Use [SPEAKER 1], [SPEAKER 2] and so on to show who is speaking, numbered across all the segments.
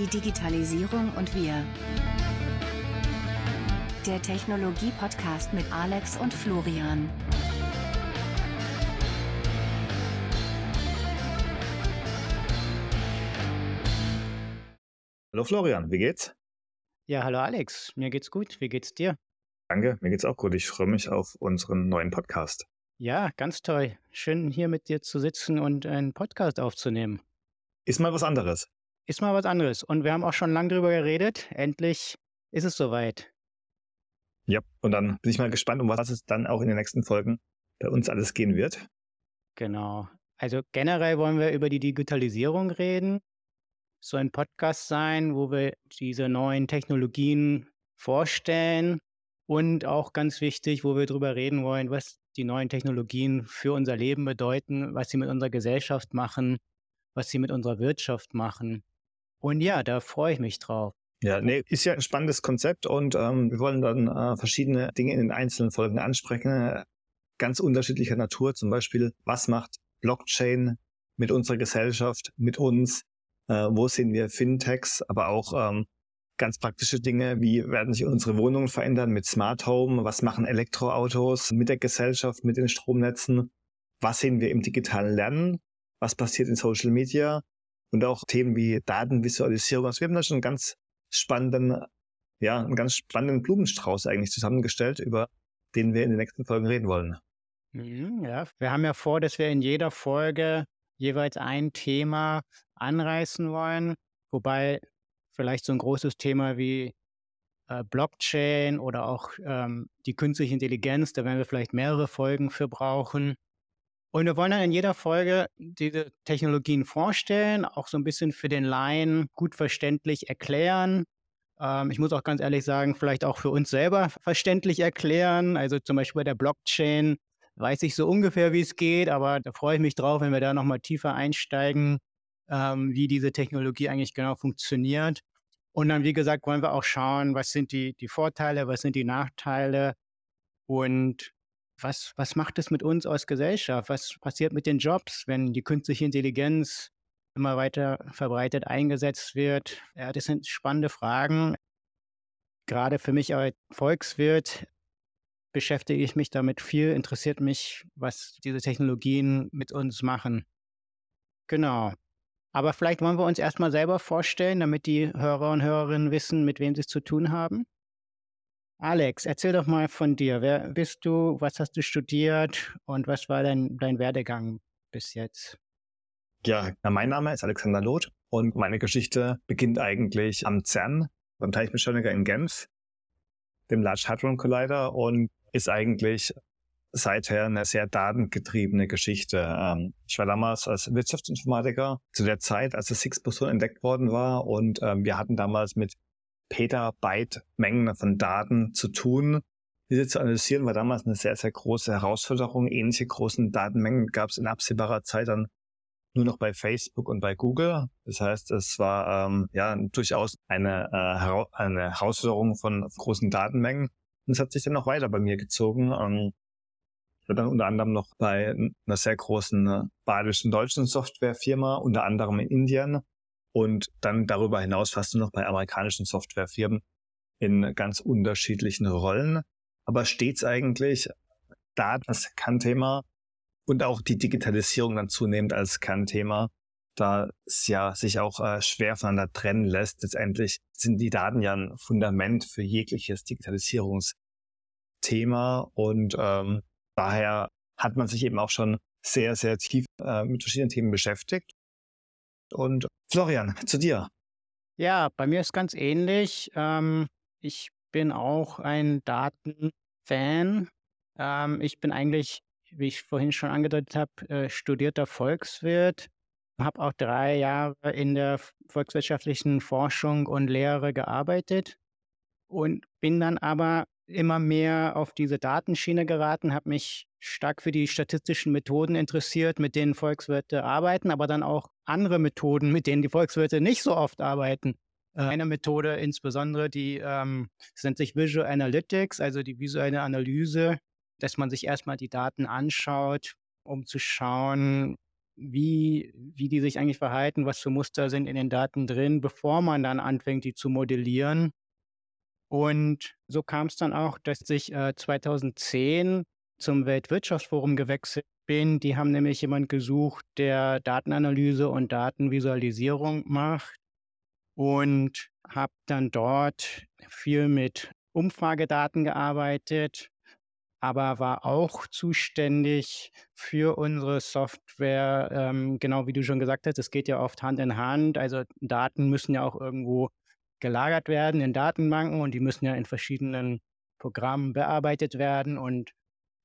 [SPEAKER 1] Die Digitalisierung und wir. Der Technologie-Podcast mit Alex und Florian.
[SPEAKER 2] Hallo Florian, wie geht's?
[SPEAKER 3] Ja, hallo Alex, mir geht's gut. Wie geht's dir?
[SPEAKER 2] Danke, mir geht's auch gut. Ich freue mich auf unseren neuen Podcast.
[SPEAKER 3] Ja, ganz toll. Schön hier mit dir zu sitzen und einen Podcast aufzunehmen.
[SPEAKER 2] Ist mal was anderes.
[SPEAKER 3] Ist mal was anderes. Und wir haben auch schon lange drüber geredet. Endlich ist es soweit.
[SPEAKER 2] Ja, und dann bin ich mal gespannt, um was es dann auch in den nächsten Folgen bei uns alles gehen wird.
[SPEAKER 3] Genau. Also generell wollen wir über die Digitalisierung reden. So ein Podcast sein, wo wir diese neuen Technologien vorstellen und auch ganz wichtig, wo wir darüber reden wollen, was die neuen Technologien für unser Leben bedeuten, was sie mit unserer Gesellschaft machen, was sie mit unserer Wirtschaft machen. Und ja, da freue ich mich drauf.
[SPEAKER 2] Ja, nee, ist ja ein spannendes Konzept und ähm, wir wollen dann äh, verschiedene Dinge in den einzelnen Folgen ansprechen, ganz unterschiedlicher Natur, zum Beispiel, was macht Blockchain mit unserer Gesellschaft, mit uns, äh, wo sehen wir Fintechs, aber auch ähm, ganz praktische Dinge, wie werden sich unsere Wohnungen verändern mit Smart Home, was machen Elektroautos mit der Gesellschaft, mit den Stromnetzen, was sehen wir im digitalen Lernen, was passiert in Social Media und auch Themen wie Datenvisualisierung. Also wir haben da schon einen ganz spannenden, ja, einen ganz spannenden Blumenstrauß eigentlich zusammengestellt, über den wir in den nächsten Folgen reden wollen.
[SPEAKER 3] Mhm, ja, wir haben ja vor, dass wir in jeder Folge jeweils ein Thema anreißen wollen, wobei vielleicht so ein großes Thema wie äh, Blockchain oder auch ähm, die künstliche Intelligenz, da werden wir vielleicht mehrere Folgen für brauchen. Und wir wollen dann in jeder Folge diese Technologien vorstellen, auch so ein bisschen für den Laien gut verständlich erklären. Ähm, ich muss auch ganz ehrlich sagen, vielleicht auch für uns selber verständlich erklären. Also zum Beispiel bei der Blockchain weiß ich so ungefähr, wie es geht, aber da freue ich mich drauf, wenn wir da nochmal tiefer einsteigen, ähm, wie diese Technologie eigentlich genau funktioniert. Und dann, wie gesagt, wollen wir auch schauen, was sind die, die Vorteile, was sind die Nachteile und was, was macht es mit uns als Gesellschaft? Was passiert mit den Jobs, wenn die künstliche Intelligenz immer weiter verbreitet eingesetzt wird? Ja, das sind spannende Fragen. Gerade für mich als Volkswirt beschäftige ich mich damit viel, interessiert mich, was diese Technologien mit uns machen. Genau. Aber vielleicht wollen wir uns erstmal selber vorstellen, damit die Hörer und Hörerinnen wissen, mit wem sie es zu tun haben. Alex, erzähl doch mal von dir. Wer bist du? Was hast du studiert? Und was war dein, dein Werdegang bis jetzt?
[SPEAKER 2] Ja, mein Name ist Alexander Loth und meine Geschichte beginnt eigentlich am CERN, beim Teilchenbeschleuniger in Genf, dem Large Hadron Collider und ist eigentlich seither eine sehr datengetriebene Geschichte. Ähm, ich war damals als Wirtschaftsinformatiker zu der Zeit, als das Higgs-Boson entdeckt worden war und ähm, wir hatten damals mit Petabyte-Mengen von Daten zu tun. Diese zu analysieren war damals eine sehr, sehr große Herausforderung. Ähnliche großen Datenmengen gab es in absehbarer Zeit dann nur noch bei Facebook und bei Google. Das heißt, es war ähm, ja durchaus eine, äh, eine Herausforderung von großen Datenmengen. Und es hat sich dann noch weiter bei mir gezogen. Ähm, ich war dann unter anderem noch bei einer sehr großen äh, badischen deutschen Softwarefirma, unter anderem in Indien, und dann darüber hinaus fast nur noch bei amerikanischen Softwarefirmen in ganz unterschiedlichen Rollen. Aber stets eigentlich Daten als Kernthema und auch die Digitalisierung dann zunehmend als Kernthema, da es ja sich auch äh, schwer voneinander trennen lässt. Letztendlich sind die Daten ja ein Fundament für jegliches Digitalisierungsthema und ähm, daher hat man sich eben auch schon sehr, sehr tief äh, mit verschiedenen Themen beschäftigt und Florian, zu dir.
[SPEAKER 3] Ja, bei mir ist ganz ähnlich. Ähm, ich bin auch ein Datenfan. Ähm, ich bin eigentlich, wie ich vorhin schon angedeutet habe, äh, studierter Volkswirt. Habe auch drei Jahre in der volkswirtschaftlichen Forschung und Lehre gearbeitet und bin dann aber immer mehr auf diese Datenschiene geraten, habe mich stark für die statistischen Methoden interessiert, mit denen Volkswirte arbeiten, aber dann auch andere Methoden, mit denen die Volkswirte nicht so oft arbeiten. Äh, eine Methode insbesondere, die ähm, nennt sich Visual Analytics, also die visuelle Analyse, dass man sich erstmal die Daten anschaut, um zu schauen, wie, wie die sich eigentlich verhalten, was für Muster sind in den Daten drin, bevor man dann anfängt, die zu modellieren. Und so kam es dann auch, dass ich äh, 2010 zum Weltwirtschaftsforum gewechselt bin. Die haben nämlich jemand gesucht, der Datenanalyse und Datenvisualisierung macht und habe dann dort viel mit Umfragedaten gearbeitet, aber war auch zuständig für unsere Software, ähm, genau wie du schon gesagt hast, es geht ja oft Hand in Hand. Also Daten müssen ja auch irgendwo gelagert werden in Datenbanken und die müssen ja in verschiedenen Programmen bearbeitet werden. Und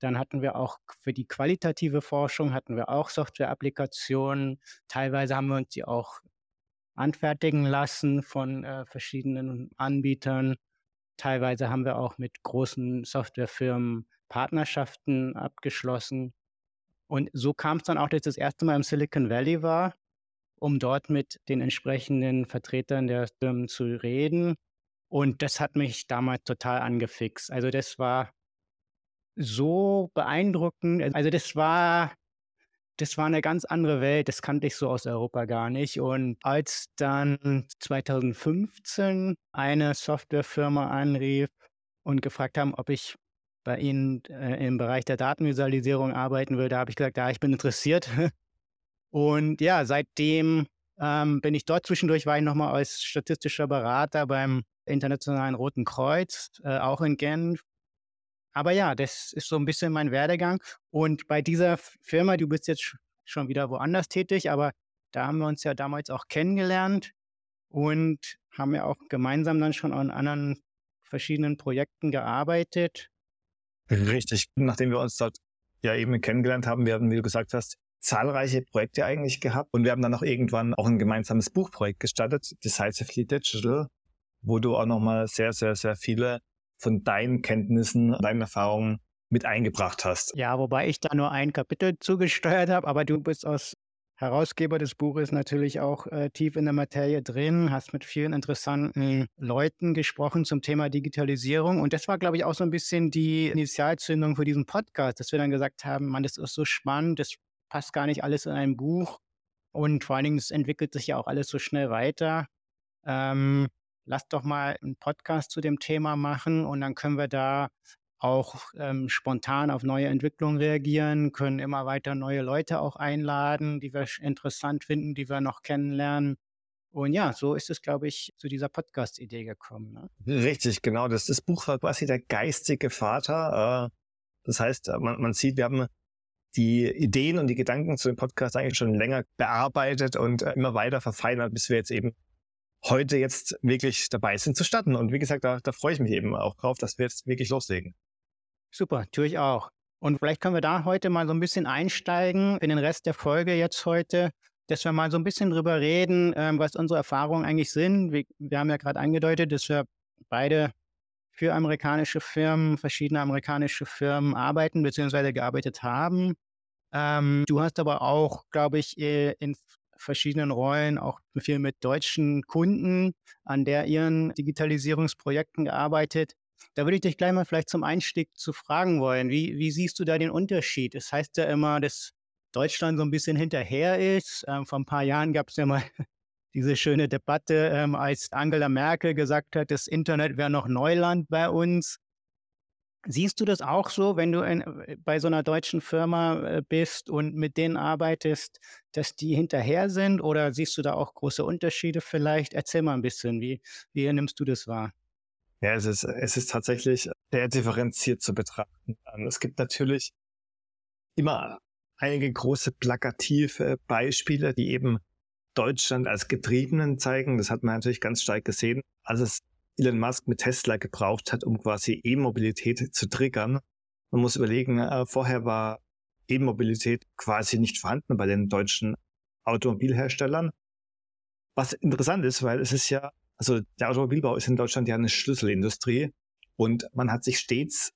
[SPEAKER 3] dann hatten wir auch für die qualitative Forschung hatten wir auch Software-Applikationen. Teilweise haben wir uns die auch anfertigen lassen von äh, verschiedenen Anbietern. Teilweise haben wir auch mit großen Softwarefirmen Partnerschaften abgeschlossen. Und so kam es dann auch, dass ich das erste Mal im Silicon Valley war, um dort mit den entsprechenden Vertretern der Firmen zu reden. Und das hat mich damals total angefixt. Also das war so beeindruckend. Also das war, das war eine ganz andere Welt. Das kannte ich so aus Europa gar nicht. Und als dann 2015 eine Softwarefirma anrief und gefragt haben, ob ich bei Ihnen äh, im Bereich der Datenvisualisierung arbeiten würde, habe ich gesagt, ja, ich bin interessiert. Und ja, seitdem ähm, bin ich dort zwischendurch, war ich nochmal als statistischer Berater beim Internationalen Roten Kreuz, äh, auch in Genf. Aber ja, das ist so ein bisschen mein Werdegang. Und bei dieser Firma, du bist jetzt schon wieder woanders tätig, aber da haben wir uns ja damals auch kennengelernt und haben ja auch gemeinsam dann schon an anderen verschiedenen Projekten gearbeitet.
[SPEAKER 2] Richtig. Nachdem wir uns dort ja eben kennengelernt haben, wir haben, wie du gesagt hast, zahlreiche Projekte eigentlich gehabt und wir haben dann auch irgendwann auch ein gemeinsames Buchprojekt gestartet, Decisively Digital, wo du auch nochmal sehr, sehr, sehr viele von deinen Kenntnissen, deinen Erfahrungen mit eingebracht hast.
[SPEAKER 3] Ja, wobei ich da nur ein Kapitel zugesteuert habe, aber du bist aus Herausgeber des Buches natürlich auch äh, tief in der Materie drin, hast mit vielen interessanten Leuten gesprochen zum Thema Digitalisierung. Und das war, glaube ich, auch so ein bisschen die Initialzündung für diesen Podcast, dass wir dann gesagt haben, man, das ist so spannend, das passt gar nicht alles in ein Buch. Und vor allen Dingen, es entwickelt sich ja auch alles so schnell weiter. Ähm, lass doch mal einen Podcast zu dem Thema machen und dann können wir da auch ähm, spontan auf neue Entwicklungen reagieren, können immer weiter neue Leute auch einladen, die wir interessant finden, die wir noch kennenlernen. Und ja, so ist es, glaube ich, zu dieser Podcast-Idee gekommen. Ne?
[SPEAKER 2] Richtig, genau. Das, das Buch war quasi der geistige Vater. Äh, das heißt, äh, man, man sieht, wir haben die Ideen und die Gedanken zu dem Podcast eigentlich schon länger bearbeitet und äh, immer weiter verfeinert, bis wir jetzt eben heute jetzt wirklich dabei sind zu starten. Und wie gesagt, da, da freue ich mich eben auch drauf, dass wir jetzt wirklich loslegen.
[SPEAKER 3] Super, tue ich auch. Und vielleicht können wir da heute mal so ein bisschen einsteigen in den Rest der Folge jetzt heute, dass wir mal so ein bisschen drüber reden, ähm, was unsere Erfahrungen eigentlich sind. Wir, wir haben ja gerade angedeutet, dass wir beide für amerikanische Firmen, verschiedene amerikanische Firmen arbeiten bzw. gearbeitet haben. Ähm, du hast aber auch, glaube ich, äh, in verschiedenen Rollen auch viel mit deutschen Kunden an der ihren Digitalisierungsprojekten gearbeitet. Da würde ich dich gleich mal vielleicht zum Einstieg zu fragen wollen. Wie, wie siehst du da den Unterschied? Es das heißt ja immer, dass Deutschland so ein bisschen hinterher ist. Ähm, vor ein paar Jahren gab es ja mal diese schöne Debatte, ähm, als Angela Merkel gesagt hat, das Internet wäre noch Neuland bei uns. Siehst du das auch so, wenn du in, bei so einer deutschen Firma äh, bist und mit denen arbeitest, dass die hinterher sind? Oder siehst du da auch große Unterschiede vielleicht? Erzähl mal ein bisschen, wie, wie nimmst du das wahr?
[SPEAKER 2] Ja, es ist, es ist tatsächlich sehr differenziert zu betrachten. Ähm, es gibt natürlich immer einige große plakative Beispiele, die eben Deutschland als Getriebenen zeigen. Das hat man natürlich ganz stark gesehen, als es Elon Musk mit Tesla gebraucht hat, um quasi E-Mobilität zu triggern. Man muss überlegen, äh, vorher war E-Mobilität quasi nicht vorhanden bei den deutschen Automobilherstellern. Was interessant ist, weil es ist ja also der Automobilbau ist in Deutschland ja eine Schlüsselindustrie und man hat sich stets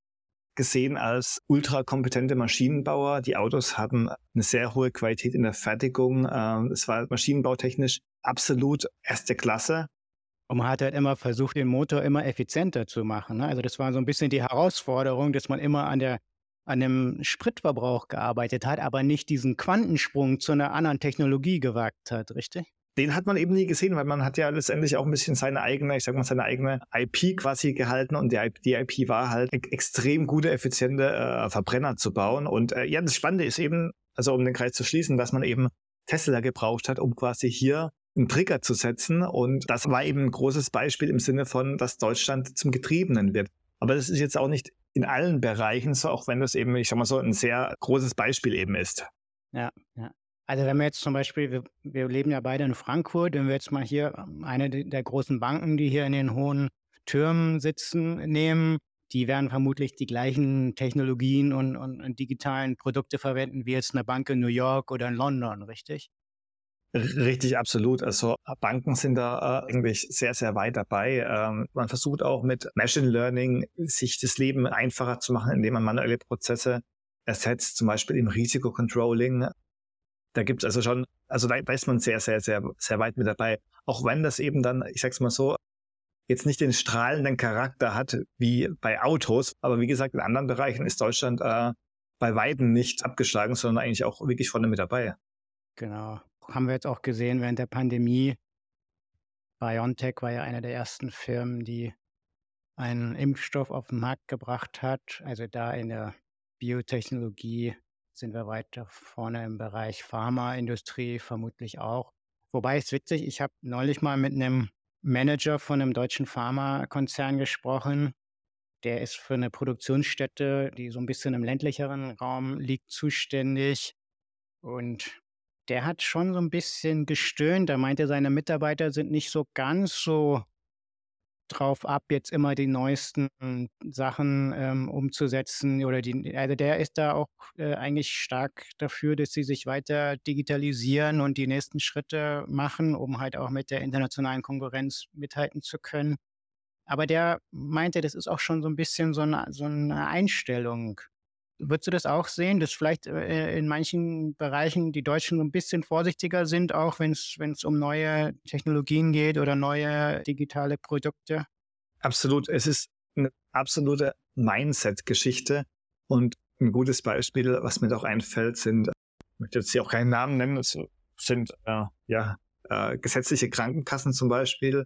[SPEAKER 2] gesehen als ultrakompetente Maschinenbauer. Die Autos hatten eine sehr hohe Qualität in der Fertigung. Ähm, es war maschinenbautechnisch absolut erste Klasse.
[SPEAKER 3] Und man hat halt immer versucht, den Motor immer effizienter zu machen. Ne? Also das war so ein bisschen die Herausforderung, dass man immer an der an dem Spritverbrauch gearbeitet hat, aber nicht diesen Quantensprung zu einer anderen Technologie gewagt hat, richtig?
[SPEAKER 2] Den hat man eben nie gesehen, weil man hat ja letztendlich auch ein bisschen seine eigene, ich sag mal, seine eigene IP quasi gehalten und die IP, die IP war halt extrem gute, effiziente äh, Verbrenner zu bauen. Und äh, ja, das Spannende ist eben, also um den Kreis zu schließen, dass man eben Tesla gebraucht hat, um quasi hier einen Trigger zu setzen. Und das war eben ein großes Beispiel im Sinne von, dass Deutschland zum Getriebenen wird. Aber das ist jetzt auch nicht in allen Bereichen so, auch wenn das eben, ich sag mal so, ein sehr großes Beispiel eben ist.
[SPEAKER 3] Ja, ja. Also wenn wir jetzt zum Beispiel, wir, wir leben ja beide in Frankfurt, wenn wir jetzt mal hier ähm, eine der großen Banken, die hier in den hohen Türmen sitzen, nehmen, die werden vermutlich die gleichen Technologien und, und, und, digitalen Produkte verwenden wie jetzt eine Bank in New York oder in London, richtig?
[SPEAKER 2] Richtig, absolut. Also Banken sind da äh, eigentlich sehr, sehr weit dabei. Ähm, man versucht auch mit Machine Learning sich das Leben einfacher zu machen, indem man manuelle Prozesse ersetzt, zum Beispiel im Risikocontrolling. Da gibt es also schon, also da, da ist man sehr, sehr, sehr, sehr weit mit dabei. Auch wenn das eben dann, ich sag's mal so, jetzt nicht den strahlenden Charakter hat wie bei Autos, aber wie gesagt, in anderen Bereichen ist Deutschland äh, bei Weitem nicht abgeschlagen, sondern eigentlich auch wirklich vorne mit dabei.
[SPEAKER 3] Genau haben wir jetzt auch gesehen während der Pandemie. BioNTech war ja eine der ersten Firmen, die einen Impfstoff auf den Markt gebracht hat. Also da in der Biotechnologie sind wir weiter vorne im Bereich Pharmaindustrie vermutlich auch. Wobei es witzig, ich habe neulich mal mit einem Manager von einem deutschen Pharmakonzern gesprochen. Der ist für eine Produktionsstätte, die so ein bisschen im ländlicheren Raum liegt, zuständig. Und der hat schon so ein bisschen gestöhnt. Er meinte, seine Mitarbeiter sind nicht so ganz so drauf ab, jetzt immer die neuesten Sachen ähm, umzusetzen. Oder die, also der ist da auch äh, eigentlich stark dafür, dass sie sich weiter digitalisieren und die nächsten Schritte machen, um halt auch mit der internationalen Konkurrenz mithalten zu können. Aber der meinte, das ist auch schon so ein bisschen so eine, so eine Einstellung. Würdest du das auch sehen, dass vielleicht äh, in manchen Bereichen die Deutschen ein bisschen vorsichtiger sind, auch wenn es um neue Technologien geht oder neue digitale Produkte?
[SPEAKER 2] Absolut. Es ist eine absolute Mindset-Geschichte. Und ein gutes Beispiel, was mir auch einfällt, sind, ich möchte jetzt hier auch keinen Namen nennen, sind äh, ja äh, gesetzliche Krankenkassen zum Beispiel,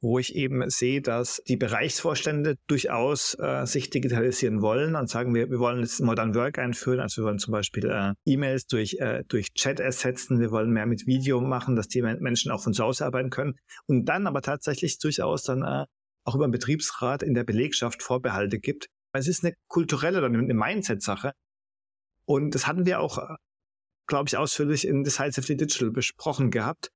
[SPEAKER 2] wo ich eben sehe, dass die Bereichsvorstände durchaus äh, sich digitalisieren wollen und sagen, wir, wir wollen jetzt Modern Work einführen, also wir wollen zum Beispiel äh, E-Mails durch, äh, durch Chat ersetzen, wir wollen mehr mit Video machen, dass die Menschen auch von zu Hause arbeiten können. Und dann aber tatsächlich durchaus dann äh, auch über den Betriebsrat in der Belegschaft Vorbehalte gibt. Es ist eine kulturelle oder eine Mindset-Sache. Und das hatten wir auch, glaube ich, ausführlich in Decisively Digital besprochen gehabt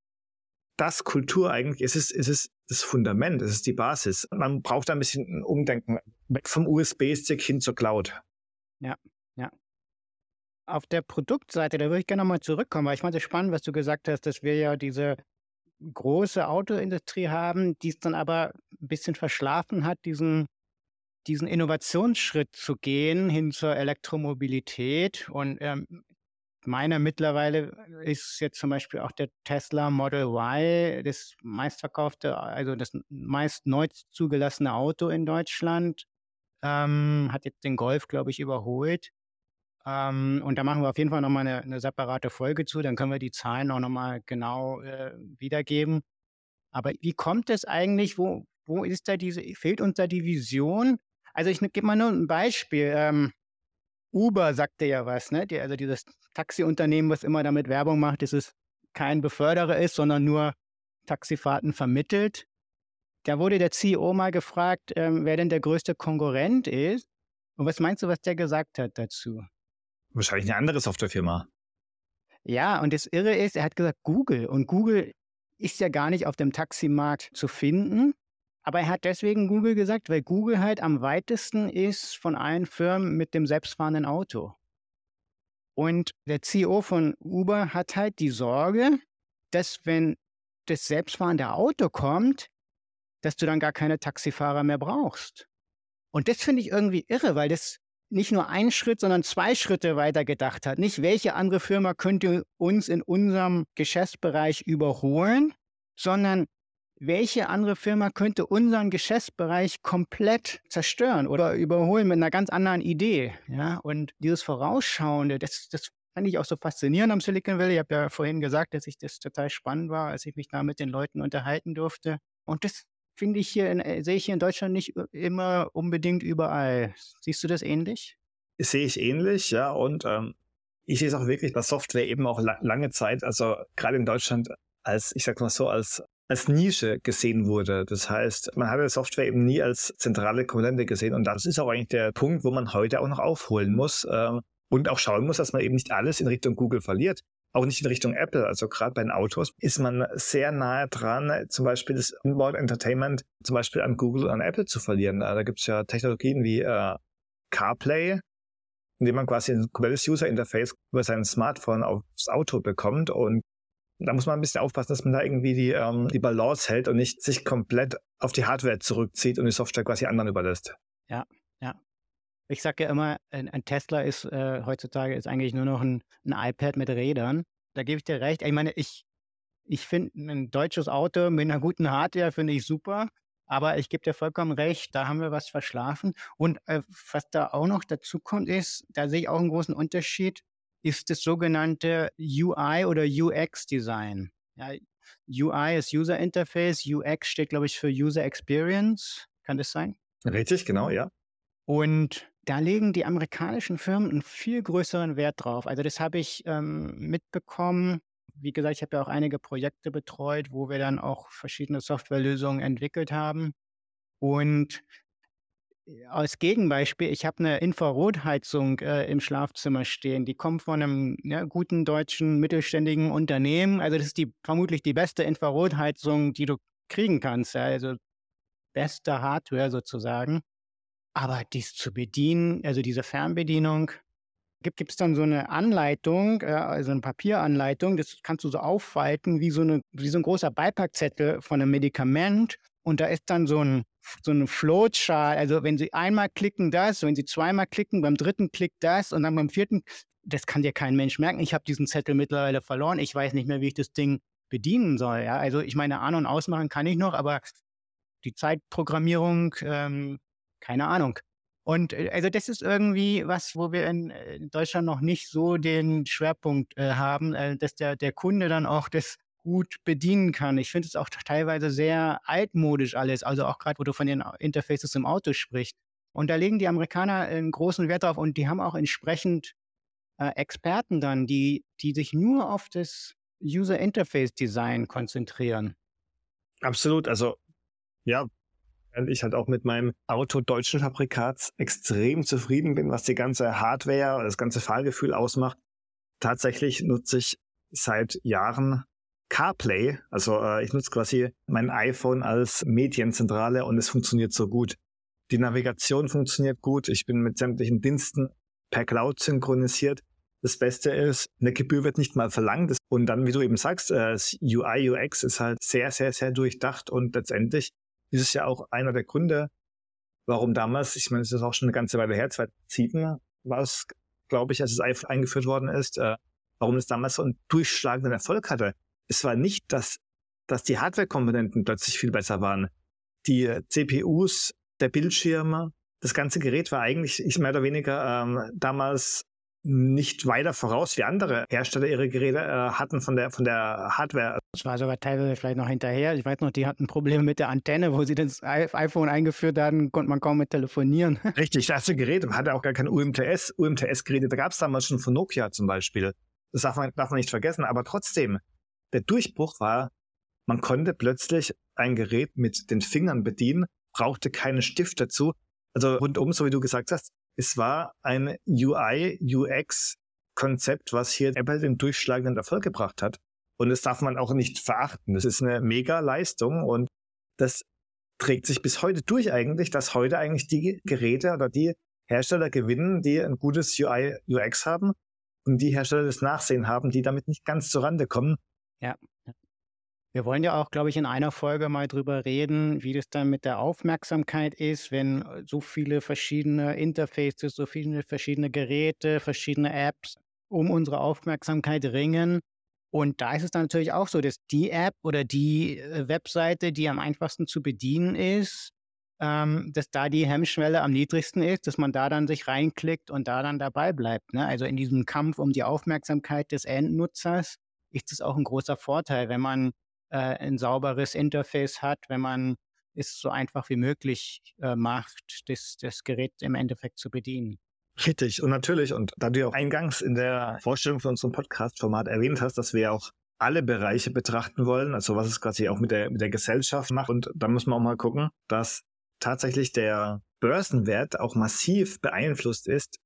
[SPEAKER 2] das Kultur eigentlich, es ist, es ist das Fundament, es ist die Basis. Man braucht ein bisschen ein Umdenken, weg vom USB-Stick hin zur Cloud.
[SPEAKER 3] Ja, ja. Auf der Produktseite, da würde ich gerne nochmal zurückkommen, weil ich fand es spannend, was du gesagt hast, dass wir ja diese große Autoindustrie haben, die es dann aber ein bisschen verschlafen hat, diesen, diesen Innovationsschritt zu gehen hin zur Elektromobilität. Und ähm, meine mittlerweile ist jetzt zum Beispiel auch der Tesla Model Y das meistverkaufte, also das meist neu zugelassene Auto in Deutschland. Ähm, hat jetzt den Golf, glaube ich, überholt. Ähm, und da machen wir auf jeden Fall nochmal eine, eine separate Folge zu. Dann können wir die Zahlen auch nochmal genau äh, wiedergeben. Aber wie kommt es eigentlich, wo, wo ist da diese, fehlt uns da die Vision? Also ich gebe mal nur ein Beispiel. Ähm, Uber sagte ja was, ne? Die, also dieses Taxiunternehmen, was immer damit Werbung macht, dass es kein Beförderer ist, sondern nur Taxifahrten vermittelt. Da wurde der CEO mal gefragt, ähm, wer denn der größte Konkurrent ist. Und was meinst du, was der gesagt hat dazu?
[SPEAKER 2] Wahrscheinlich eine andere Softwarefirma.
[SPEAKER 3] Ja, und das Irre ist, er hat gesagt Google. Und Google ist ja gar nicht auf dem Taximarkt zu finden. Aber er hat deswegen Google gesagt, weil Google halt am weitesten ist von allen Firmen mit dem selbstfahrenden Auto. Und der CEO von Uber hat halt die Sorge, dass wenn das selbstfahrende Auto kommt, dass du dann gar keine Taxifahrer mehr brauchst. Und das finde ich irgendwie irre, weil das nicht nur einen Schritt, sondern zwei Schritte weiter gedacht hat. Nicht, welche andere Firma könnte uns in unserem Geschäftsbereich überholen, sondern welche andere Firma könnte unseren Geschäftsbereich komplett zerstören oder überholen mit einer ganz anderen Idee? Ja, und dieses Vorausschauende, das, das fand ich auch so faszinierend am Silicon Valley. Ich habe ja vorhin gesagt, dass ich das total spannend war, als ich mich da mit den Leuten unterhalten durfte. Und das finde ich hier, äh, sehe ich hier in Deutschland nicht immer unbedingt überall. Siehst du das ähnlich?
[SPEAKER 2] Sehe ich ähnlich, ja. Und ähm, ich sehe es auch wirklich, dass Software eben auch la lange Zeit, also gerade in Deutschland, als, ich sag mal so, als als Nische gesehen wurde. Das heißt, man hatte Software eben nie als zentrale Komponente gesehen und das ist auch eigentlich der Punkt, wo man heute auch noch aufholen muss äh, und auch schauen muss, dass man eben nicht alles in Richtung Google verliert. Auch nicht in Richtung Apple. Also gerade bei den Autos ist man sehr nahe dran, zum Beispiel das Onboard Entertainment zum Beispiel an Google und an Apple zu verlieren. Da gibt es ja Technologien wie äh, CarPlay, indem man quasi ein komplettes User-Interface über sein Smartphone aufs Auto bekommt und da muss man ein bisschen aufpassen, dass man da irgendwie die, ähm, die Balance hält und nicht sich komplett auf die Hardware zurückzieht und die Software quasi anderen überlässt.
[SPEAKER 3] Ja, ja. Ich sage ja immer, ein, Tesla ist äh, heutzutage ist eigentlich nur noch ein, ein iPad mit Rädern. Da gebe ich dir recht. Ich meine, ich, ich finde ein deutsches Auto mit einer guten Hardware finde ich super. Aber ich gebe dir vollkommen recht, da haben wir was verschlafen. Und äh, was da auch noch dazu kommt, ist, da sehe ich auch einen großen Unterschied ist das sogenannte UI oder UX Design. Ja, UI ist User Interface, UX steht, glaube ich, für User Experience. Kann das sein?
[SPEAKER 2] Richtig, genau, ja.
[SPEAKER 3] Und da legen die amerikanischen Firmen einen viel größeren Wert drauf. Also das habe ich ähm, mitbekommen. Wie gesagt, ich habe ja auch einige Projekte betreut, wo wir dann auch verschiedene Softwarelösungen entwickelt haben. Und als Gegenbeispiel, ich habe eine Infrarotheizung äh, im Schlafzimmer stehen. Die kommt von einem ja, guten deutschen mittelständigen Unternehmen. Also das ist die vermutlich die beste Infrarotheizung, die du kriegen kannst. Ja? Also beste Hardware sozusagen. Aber dies zu bedienen, also diese Fernbedienung, gibt es dann so eine Anleitung, äh, also eine Papieranleitung, das kannst du so auffalten wie so, eine, wie so ein großer Beipackzettel von einem Medikament. Und da ist dann so ein, so ein Flowchart. Also wenn Sie einmal klicken das, wenn Sie zweimal klicken, beim dritten Klick das und dann beim vierten, das kann dir kein Mensch merken. Ich habe diesen Zettel mittlerweile verloren. Ich weiß nicht mehr, wie ich das Ding bedienen soll. Ja? Also ich meine, an- und ausmachen kann ich noch, aber die Zeitprogrammierung, ähm, keine Ahnung. Und äh, also das ist irgendwie was, wo wir in, in Deutschland noch nicht so den Schwerpunkt äh, haben, äh, dass der, der Kunde dann auch das gut bedienen kann. Ich finde es auch teilweise sehr altmodisch alles, also auch gerade, wo du von den Interfaces im Auto sprichst. Und da legen die Amerikaner einen großen Wert drauf und die haben auch entsprechend äh, Experten dann, die, die sich nur auf das User Interface Design konzentrieren.
[SPEAKER 2] Absolut. Also, ja, ich halt auch mit meinem Auto deutschen Fabrikats extrem zufrieden bin, was die ganze Hardware, das ganze Fahrgefühl ausmacht. Tatsächlich nutze ich seit Jahren CarPlay. Also äh, ich nutze quasi mein iPhone als Medienzentrale und es funktioniert so gut. Die Navigation funktioniert gut. Ich bin mit sämtlichen Diensten per Cloud synchronisiert. Das Beste ist, eine Gebühr wird nicht mal verlangt. Und dann, wie du eben sagst, äh, UI, UX ist halt sehr, sehr, sehr durchdacht. Und letztendlich ist es ja auch einer der Gründe, warum damals, ich meine, es ist auch schon eine ganze Weile her, 2007 war es, glaube ich, als das iPhone eingeführt worden ist, äh, warum es damals so einen durchschlagenden Erfolg hatte es war nicht, dass, dass die Hardware-Komponenten plötzlich viel besser waren. Die CPUs, der Bildschirm, das ganze Gerät war eigentlich ich mehr oder weniger ähm, damals nicht weiter voraus wie andere Hersteller ihre Geräte äh, hatten von der von der Hardware.
[SPEAKER 3] Das war sogar teilweise vielleicht noch hinterher. Ich weiß noch, die hatten Probleme mit der Antenne, wo sie das iPhone eingeführt hatten, konnte man kaum mit telefonieren.
[SPEAKER 2] Richtig, das erste Gerät hatte auch gar kein UMTS. UMTS-Geräte, da gab es damals schon von Nokia zum Beispiel. Das darf man, darf man nicht vergessen. Aber trotzdem, der Durchbruch war, man konnte plötzlich ein Gerät mit den Fingern bedienen, brauchte keinen Stift dazu. Also rundum, so wie du gesagt hast, es war ein UI, UX Konzept, was hier Apple den durchschlagenden Erfolg gebracht hat. Und das darf man auch nicht verachten. Das ist eine mega Leistung und das trägt sich bis heute durch eigentlich, dass heute eigentlich die Geräte oder die Hersteller gewinnen, die ein gutes UI, UX haben und die Hersteller das Nachsehen haben, die damit nicht ganz zurande kommen.
[SPEAKER 3] Ja. Wir wollen ja auch, glaube ich, in einer Folge mal drüber reden, wie das dann mit der Aufmerksamkeit ist, wenn äh, so viele verschiedene Interfaces, so viele verschiedene Geräte, verschiedene Apps um unsere Aufmerksamkeit ringen. Und da ist es dann natürlich auch so, dass die App oder die äh, Webseite, die am einfachsten zu bedienen ist, ähm, dass da die Hemmschwelle am niedrigsten ist, dass man da dann sich reinklickt und da dann dabei bleibt. Ne? Also in diesem Kampf um die Aufmerksamkeit des Endnutzers ist es auch ein großer Vorteil, wenn man äh, ein sauberes Interface hat, wenn man es so einfach wie möglich äh, macht, das, das Gerät im Endeffekt zu bedienen.
[SPEAKER 2] Richtig. Und natürlich, und da du ja auch eingangs in der Vorstellung von unserem Podcast-Format erwähnt hast, dass wir auch alle Bereiche betrachten wollen, also was es quasi auch mit der, mit der Gesellschaft macht. Und da muss man auch mal gucken, dass tatsächlich der Börsenwert auch massiv beeinflusst ist,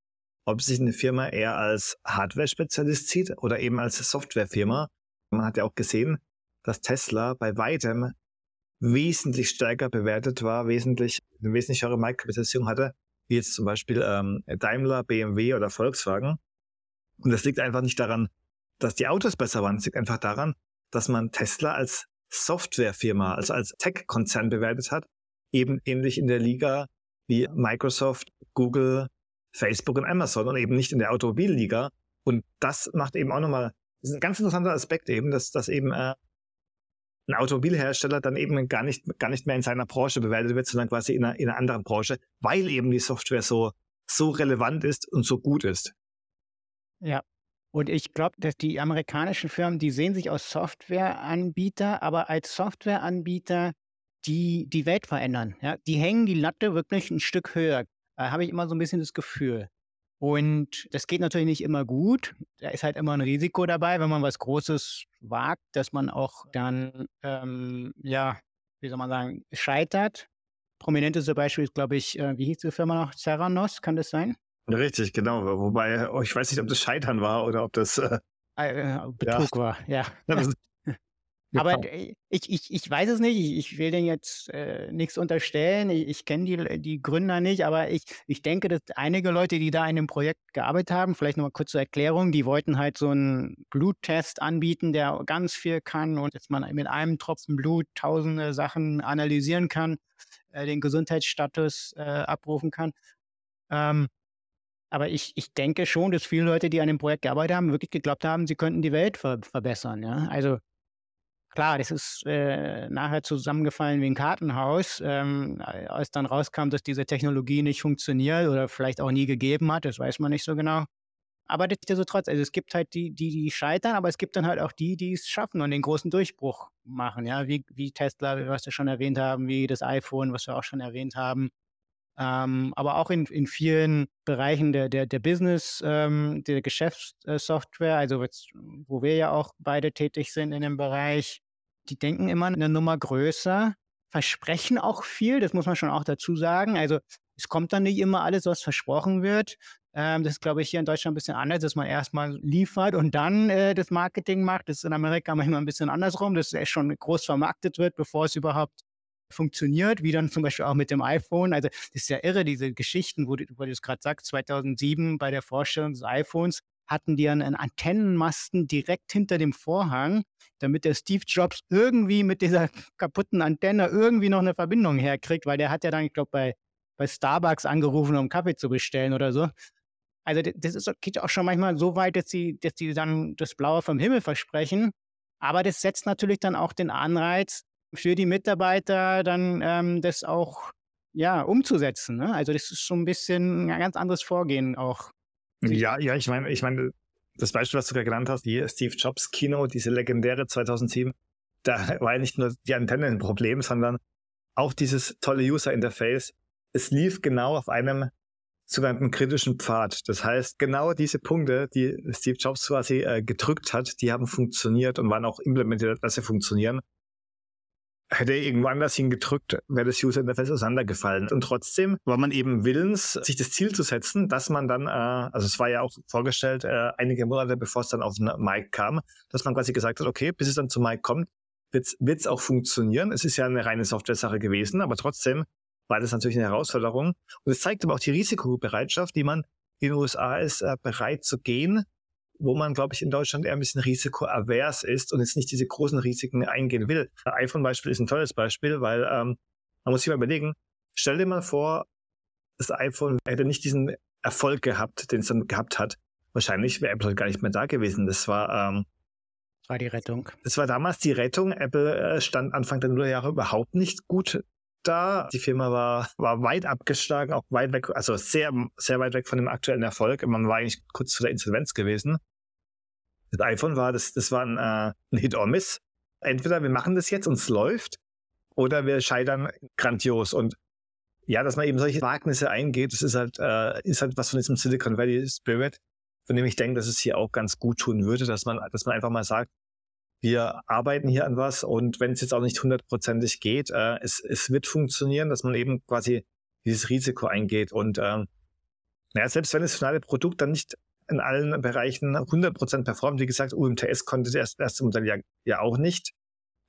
[SPEAKER 2] ob sich eine Firma eher als Hardware-Spezialist sieht oder eben als Softwarefirma. Man hat ja auch gesehen, dass Tesla bei weitem wesentlich stärker bewertet war, wesentlich, eine wesentlich höhere Marktkapitalisierung hatte, wie jetzt zum Beispiel ähm, Daimler, BMW oder Volkswagen. Und das liegt einfach nicht daran, dass die Autos besser waren. Es liegt einfach daran, dass man Tesla als Softwarefirma, also als Tech-Konzern bewertet hat eben ähnlich in der Liga wie Microsoft, Google, Facebook und Amazon und eben nicht in der Automobilliga. Und das macht eben auch nochmal, das ist ein ganz interessanter Aspekt eben, dass, dass eben äh, ein Automobilhersteller dann eben gar nicht, gar nicht mehr in seiner Branche bewertet wird, sondern quasi in einer, in einer anderen Branche, weil eben die Software so, so relevant ist und so gut ist.
[SPEAKER 3] Ja. Und ich glaube, dass die amerikanischen Firmen, die sehen sich als Softwareanbieter, aber als Softwareanbieter die die Welt verändern. Ja? Die hängen die Latte wirklich ein Stück höher. Da habe ich immer so ein bisschen das Gefühl. Und das geht natürlich nicht immer gut. Da ist halt immer ein Risiko dabei, wenn man was Großes wagt, dass man auch dann, ähm, ja, wie soll man sagen, scheitert. Prominenteste Beispiel ist, glaube ich, äh, wie hieß die Firma noch? Theranos, kann das sein?
[SPEAKER 2] Richtig, genau. Wobei, oh, ich weiß nicht, ob das Scheitern war oder ob das äh,
[SPEAKER 3] äh, Betrug ja. war, ja. ja das, aber ich, ich, ich weiß es nicht. Ich, ich will denen jetzt äh, nichts unterstellen. Ich, ich kenne die, die Gründer nicht, aber ich, ich denke, dass einige Leute, die da in dem Projekt gearbeitet haben, vielleicht nochmal kurz zur Erklärung, die wollten halt so einen Bluttest anbieten, der ganz viel kann und dass man mit einem Tropfen Blut tausende Sachen analysieren kann, äh, den Gesundheitsstatus äh, abrufen kann. Ähm, aber ich, ich denke schon, dass viele Leute, die an dem Projekt gearbeitet haben, wirklich geglaubt haben, sie könnten die Welt ver verbessern. Ja? Also klar, das ist äh, nachher zusammengefallen wie ein Kartenhaus, ähm, als dann rauskam, dass diese Technologie nicht funktioniert oder vielleicht auch nie gegeben hat, das weiß man nicht so genau. Aber nichtsdestotrotz, also es gibt halt die, die, die scheitern, aber es gibt dann halt auch die, die es schaffen und den großen Durchbruch machen, ja, wie, wie Tesla, was wir schon erwähnt haben, wie das iPhone, was wir auch schon erwähnt haben. Ähm, aber auch in, in vielen Bereichen der, der, der Business, ähm, der Geschäftssoftware, also jetzt, wo wir ja auch beide tätig sind in dem Bereich, die denken immer eine Nummer größer, versprechen auch viel, das muss man schon auch dazu sagen. Also es kommt dann nicht immer alles, was versprochen wird. Ähm, das ist, glaube ich, hier in Deutschland ein bisschen anders, dass man erstmal liefert und dann äh, das Marketing macht. Das ist in Amerika manchmal ein bisschen andersrum, dass es schon groß vermarktet wird, bevor es überhaupt funktioniert, wie dann zum Beispiel auch mit dem iPhone. Also das ist ja irre, diese Geschichten, wo du, wo du es gerade sagst, 2007 bei der Vorstellung des iPhones hatten die einen Antennenmasten direkt hinter dem Vorhang, damit der Steve Jobs irgendwie mit dieser kaputten Antenne irgendwie noch eine Verbindung herkriegt, weil der hat ja dann, ich glaube, bei, bei Starbucks angerufen, um Kaffee zu bestellen oder so. Also das ist, geht auch schon manchmal so weit, dass sie, dass die dann das Blaue vom Himmel versprechen. Aber das setzt natürlich dann auch den Anreiz für die Mitarbeiter, dann ähm, das auch ja, umzusetzen. Ne? Also das ist schon ein bisschen ein ganz anderes Vorgehen auch.
[SPEAKER 2] Ja, ja, ich meine, ich meine, das Beispiel, was du gerade genannt hast, die Steve Jobs Kino, diese legendäre 2007, da war ja nicht nur die Antenne ein Problem, sondern auch dieses tolle User Interface. Es lief genau auf einem sogenannten kritischen Pfad. Das heißt, genau diese Punkte, die Steve Jobs quasi äh, gedrückt hat, die haben funktioniert und waren auch implementiert, dass sie funktionieren hätte er irgendwo anders hingedrückt, wäre das User Interface auseinandergefallen. Und trotzdem war man eben willens, sich das Ziel zu setzen, dass man dann, äh, also es war ja auch vorgestellt, äh, einige Monate bevor es dann auf den Mic kam, dass man quasi gesagt hat, okay, bis es dann zum Mic kommt, wird es auch funktionieren. Es ist ja eine reine Software-Sache gewesen, aber trotzdem war das natürlich eine Herausforderung. Und es zeigt aber auch die Risikobereitschaft, die man in den USA ist, äh, bereit zu gehen, wo man, glaube ich, in Deutschland eher ein bisschen risikoavers ist und jetzt nicht diese großen Risiken eingehen will. Das iPhone-Beispiel ist ein tolles Beispiel, weil ähm, man muss sich mal überlegen, stell dir mal vor, das iPhone hätte nicht diesen Erfolg gehabt, den es dann gehabt hat. Wahrscheinlich wäre Apple gar nicht mehr da gewesen. Das war, ähm,
[SPEAKER 3] war die Rettung.
[SPEAKER 2] Das war damals die Rettung. Apple äh, stand Anfang der Nullerjahre überhaupt nicht gut da. Die Firma war, war weit abgeschlagen, auch weit weg, also sehr, sehr weit weg von dem aktuellen Erfolg. Man war eigentlich kurz vor der Insolvenz gewesen. Das iPhone war, das, das war ein, äh, ein Hit or Miss. Entweder wir machen das jetzt und es läuft, oder wir scheitern grandios. Und ja, dass man eben solche Wagnisse eingeht, das ist halt, äh, ist halt was von diesem Silicon Valley Spirit, von dem ich denke, dass es hier auch ganz gut tun würde, dass man, dass man einfach mal sagt, wir arbeiten hier an was und wenn es jetzt auch nicht hundertprozentig geht, äh, es, es wird funktionieren, dass man eben quasi dieses Risiko eingeht und ähm, naja, selbst wenn das finale Produkt dann nicht in allen Bereichen 100% performt, wie gesagt, UMTS konnte das erste Modell ja, ja auch nicht,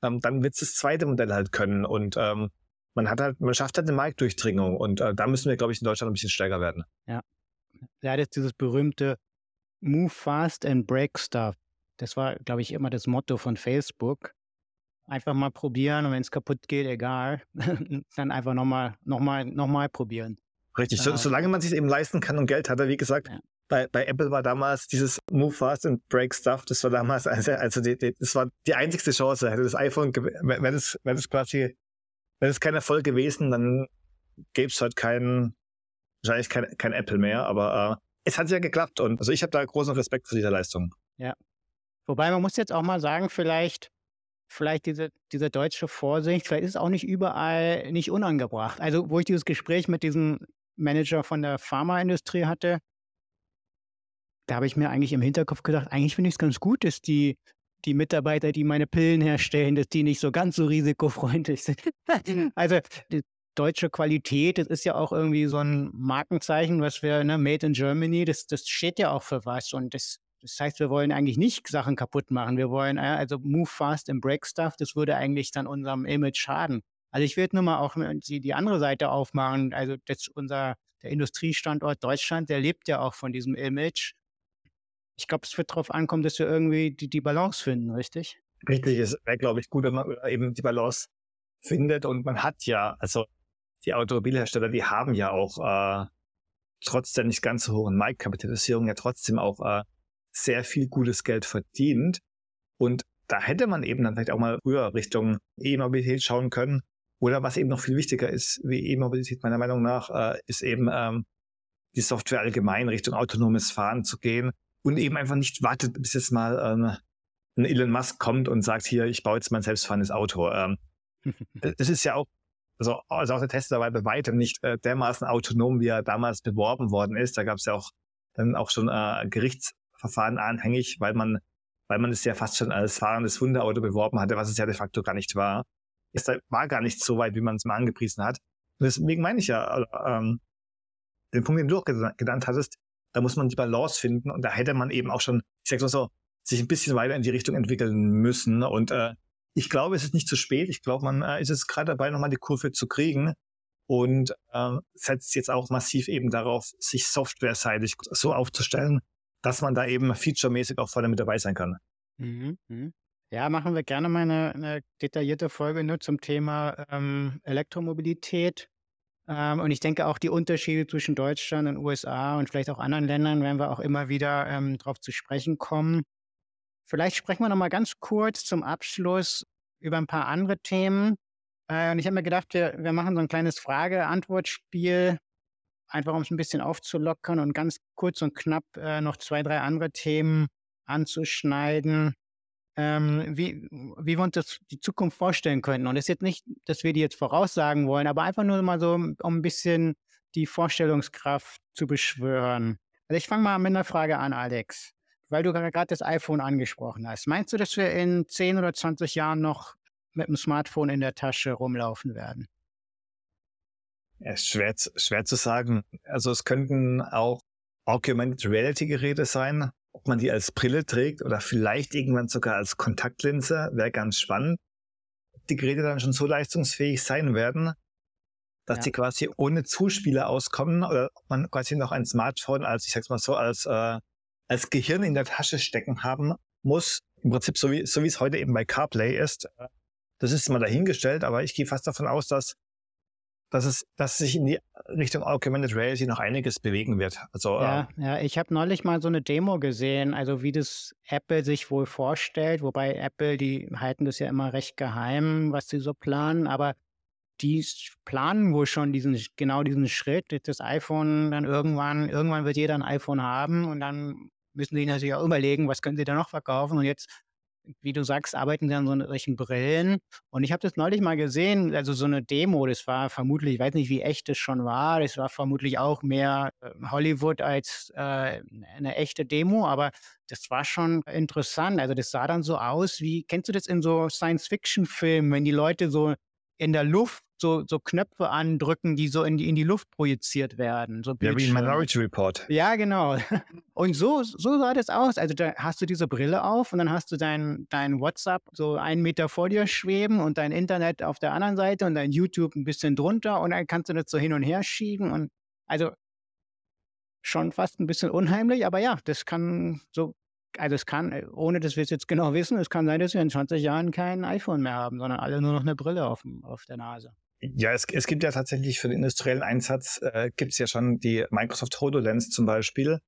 [SPEAKER 2] ähm, dann wird es das zweite Modell halt können und ähm, man hat halt, man schafft halt eine Marktdurchdringung und äh, da müssen wir, glaube ich, in Deutschland ein bisschen stärker werden.
[SPEAKER 3] Ja. Ja, das ist dieses berühmte Move fast and break stuff. Das war, glaube ich, immer das Motto von Facebook. Einfach mal probieren und wenn es kaputt geht, egal, dann einfach nochmal noch mal, noch mal probieren.
[SPEAKER 2] Richtig, so, solange man sich eben leisten kann und Geld hat, wie gesagt, ja. bei, bei Apple war damals dieses Move Fast and Break Stuff, das war damals, also, also die, die, das war die einzigste Chance. Hätte das iPhone, wenn es, wenn es quasi, wenn es kein Erfolg gewesen, dann gäbe es halt keinen, wahrscheinlich kein, kein Apple mehr, aber äh, es hat ja geklappt und also ich habe da großen Respekt vor dieser Leistung.
[SPEAKER 3] Ja, Wobei man muss jetzt auch mal sagen, vielleicht, vielleicht diese, diese deutsche Vorsicht, vielleicht ist es auch nicht überall nicht unangebracht. Also, wo ich dieses Gespräch mit diesem Manager von der Pharmaindustrie hatte, da habe ich mir eigentlich im Hinterkopf gedacht, eigentlich finde ich es ganz gut, dass die, die Mitarbeiter, die meine Pillen herstellen, dass die nicht so ganz so risikofreundlich sind. also die deutsche Qualität, das ist ja auch irgendwie so ein Markenzeichen, was wir, ne, Made in Germany, das, das steht ja auch für was und das das heißt, wir wollen eigentlich nicht Sachen kaputt machen. Wir wollen äh, also move fast and break stuff. Das würde eigentlich dann unserem Image schaden. Also ich würde nur mal auch die, die andere Seite aufmachen. Also das, unser der Industriestandort Deutschland, der lebt ja auch von diesem Image. Ich glaube, es wird darauf ankommen, dass wir irgendwie die, die Balance finden, richtig?
[SPEAKER 2] Richtig, es wäre, glaube ich, gut, wenn man eben die Balance findet. Und man hat ja, also die Automobilhersteller, die haben ja auch äh, trotz der nicht ganz so hohen Marktkapitalisierung ja trotzdem auch äh, sehr viel gutes Geld verdient. Und da hätte man eben dann vielleicht auch mal früher Richtung E-Mobilität schauen können. Oder was eben noch viel wichtiger ist, wie E-Mobilität meiner Meinung nach, äh, ist eben ähm, die Software allgemein Richtung autonomes Fahren zu gehen und eben einfach nicht wartet, bis jetzt mal ähm, ein Elon Musk kommt und sagt, hier, ich baue jetzt mein selbstfahrendes Auto. Ähm, das ist ja auch, also, also auch der Tesla war bei weitem nicht äh, dermaßen autonom, wie er damals beworben worden ist. Da gab es ja auch dann auch schon äh, Gerichts Verfahren anhängig, weil man, weil man es ja fast schon als fahrendes Hundeauto beworben hatte, was es ja de facto gar nicht war. Es war gar nicht so weit, wie man es mal angepriesen hat. Und deswegen meine ich ja, ähm, den Punkt, den du auch genannt hattest, da muss man die Balance finden und da hätte man eben auch schon, ich sag's mal so, sich ein bisschen weiter in die Richtung entwickeln müssen. Und äh, ich glaube, es ist nicht zu spät. Ich glaube, man äh, ist jetzt gerade dabei, nochmal die Kurve zu kriegen und äh, setzt jetzt auch massiv eben darauf, sich softwareseitig so aufzustellen, dass man da eben featuremäßig auch vorne mit dabei sein kann.
[SPEAKER 3] Mhm, mhm. Ja, machen wir gerne mal eine, eine detaillierte Folge nur zum Thema ähm, Elektromobilität. Ähm, und ich denke auch die Unterschiede zwischen Deutschland und USA und vielleicht auch anderen Ländern werden wir auch immer wieder ähm, darauf zu sprechen kommen. Vielleicht sprechen wir noch mal ganz kurz zum Abschluss über ein paar andere Themen. Äh, und ich habe mir gedacht, wir, wir machen so ein kleines Frage-Antwort-Spiel einfach um es ein bisschen aufzulockern und ganz kurz und knapp äh, noch zwei, drei andere Themen anzuschneiden, ähm, wie, wie wir uns das die Zukunft vorstellen könnten. Und das ist jetzt nicht, dass wir die jetzt voraussagen wollen, aber einfach nur mal so, um ein bisschen die Vorstellungskraft zu beschwören. Also ich fange mal mit einer Frage an, Alex, weil du gerade das iPhone angesprochen hast. Meinst du, dass wir in 10 oder 20 Jahren noch mit dem Smartphone in der Tasche rumlaufen werden?
[SPEAKER 2] Ja, schwer, schwer zu sagen. Also es könnten auch Augmented Reality Geräte sein. Ob man die als Brille trägt oder vielleicht irgendwann sogar als Kontaktlinse, wäre ganz spannend. Ob die Geräte dann schon so leistungsfähig sein werden, dass ja. die quasi ohne Zuspieler auskommen oder ob man quasi noch ein Smartphone als, ich sag's mal so, als, äh, als Gehirn in der Tasche stecken haben muss. Im Prinzip so wie, so wie es heute eben bei CarPlay ist. Das ist mal dahingestellt, aber ich gehe fast davon aus, dass dass es, dass sich in die Richtung Augmented Reality noch einiges bewegen wird. Also
[SPEAKER 3] ja, äh, ja, ich habe neulich mal so eine Demo gesehen, also wie das Apple sich wohl vorstellt, wobei Apple, die halten das ja immer recht geheim, was sie so planen, aber die planen wohl schon diesen, genau diesen Schritt, das iPhone dann irgendwann, irgendwann wird jeder ein iPhone haben und dann müssen sie natürlich auch überlegen, was können sie da noch verkaufen und jetzt wie du sagst, arbeiten sie an so solchen Brillen. Und ich habe das neulich mal gesehen, also so eine Demo, das war vermutlich, ich weiß nicht, wie echt es schon war, das war vermutlich auch mehr äh, Hollywood als äh, eine echte Demo, aber das war schon interessant. Also das sah dann so aus, wie, kennst du das in so Science-Fiction-Filmen, wenn die Leute so in der Luft so, so Knöpfe andrücken, die so in die, in die Luft projiziert werden. So
[SPEAKER 2] ja, wie ein Minority Report.
[SPEAKER 3] Ja, genau. Und so, so sah das aus. Also da hast du diese Brille auf und dann hast du dein, dein WhatsApp so einen Meter vor dir schweben und dein Internet auf der anderen Seite und dein YouTube ein bisschen drunter und dann kannst du das so hin und her schieben und also schon fast ein bisschen unheimlich, aber ja, das kann so also es kann, äh, ohne dass wir es jetzt genau wissen, es kann sein, dass wir in 20 Jahren kein iPhone mehr haben, sondern alle nur noch eine Brille auf, auf der Nase.
[SPEAKER 2] Ja, es, es gibt ja tatsächlich für den industriellen Einsatz, äh, gibt es ja schon die Microsoft HoloLens zum Beispiel.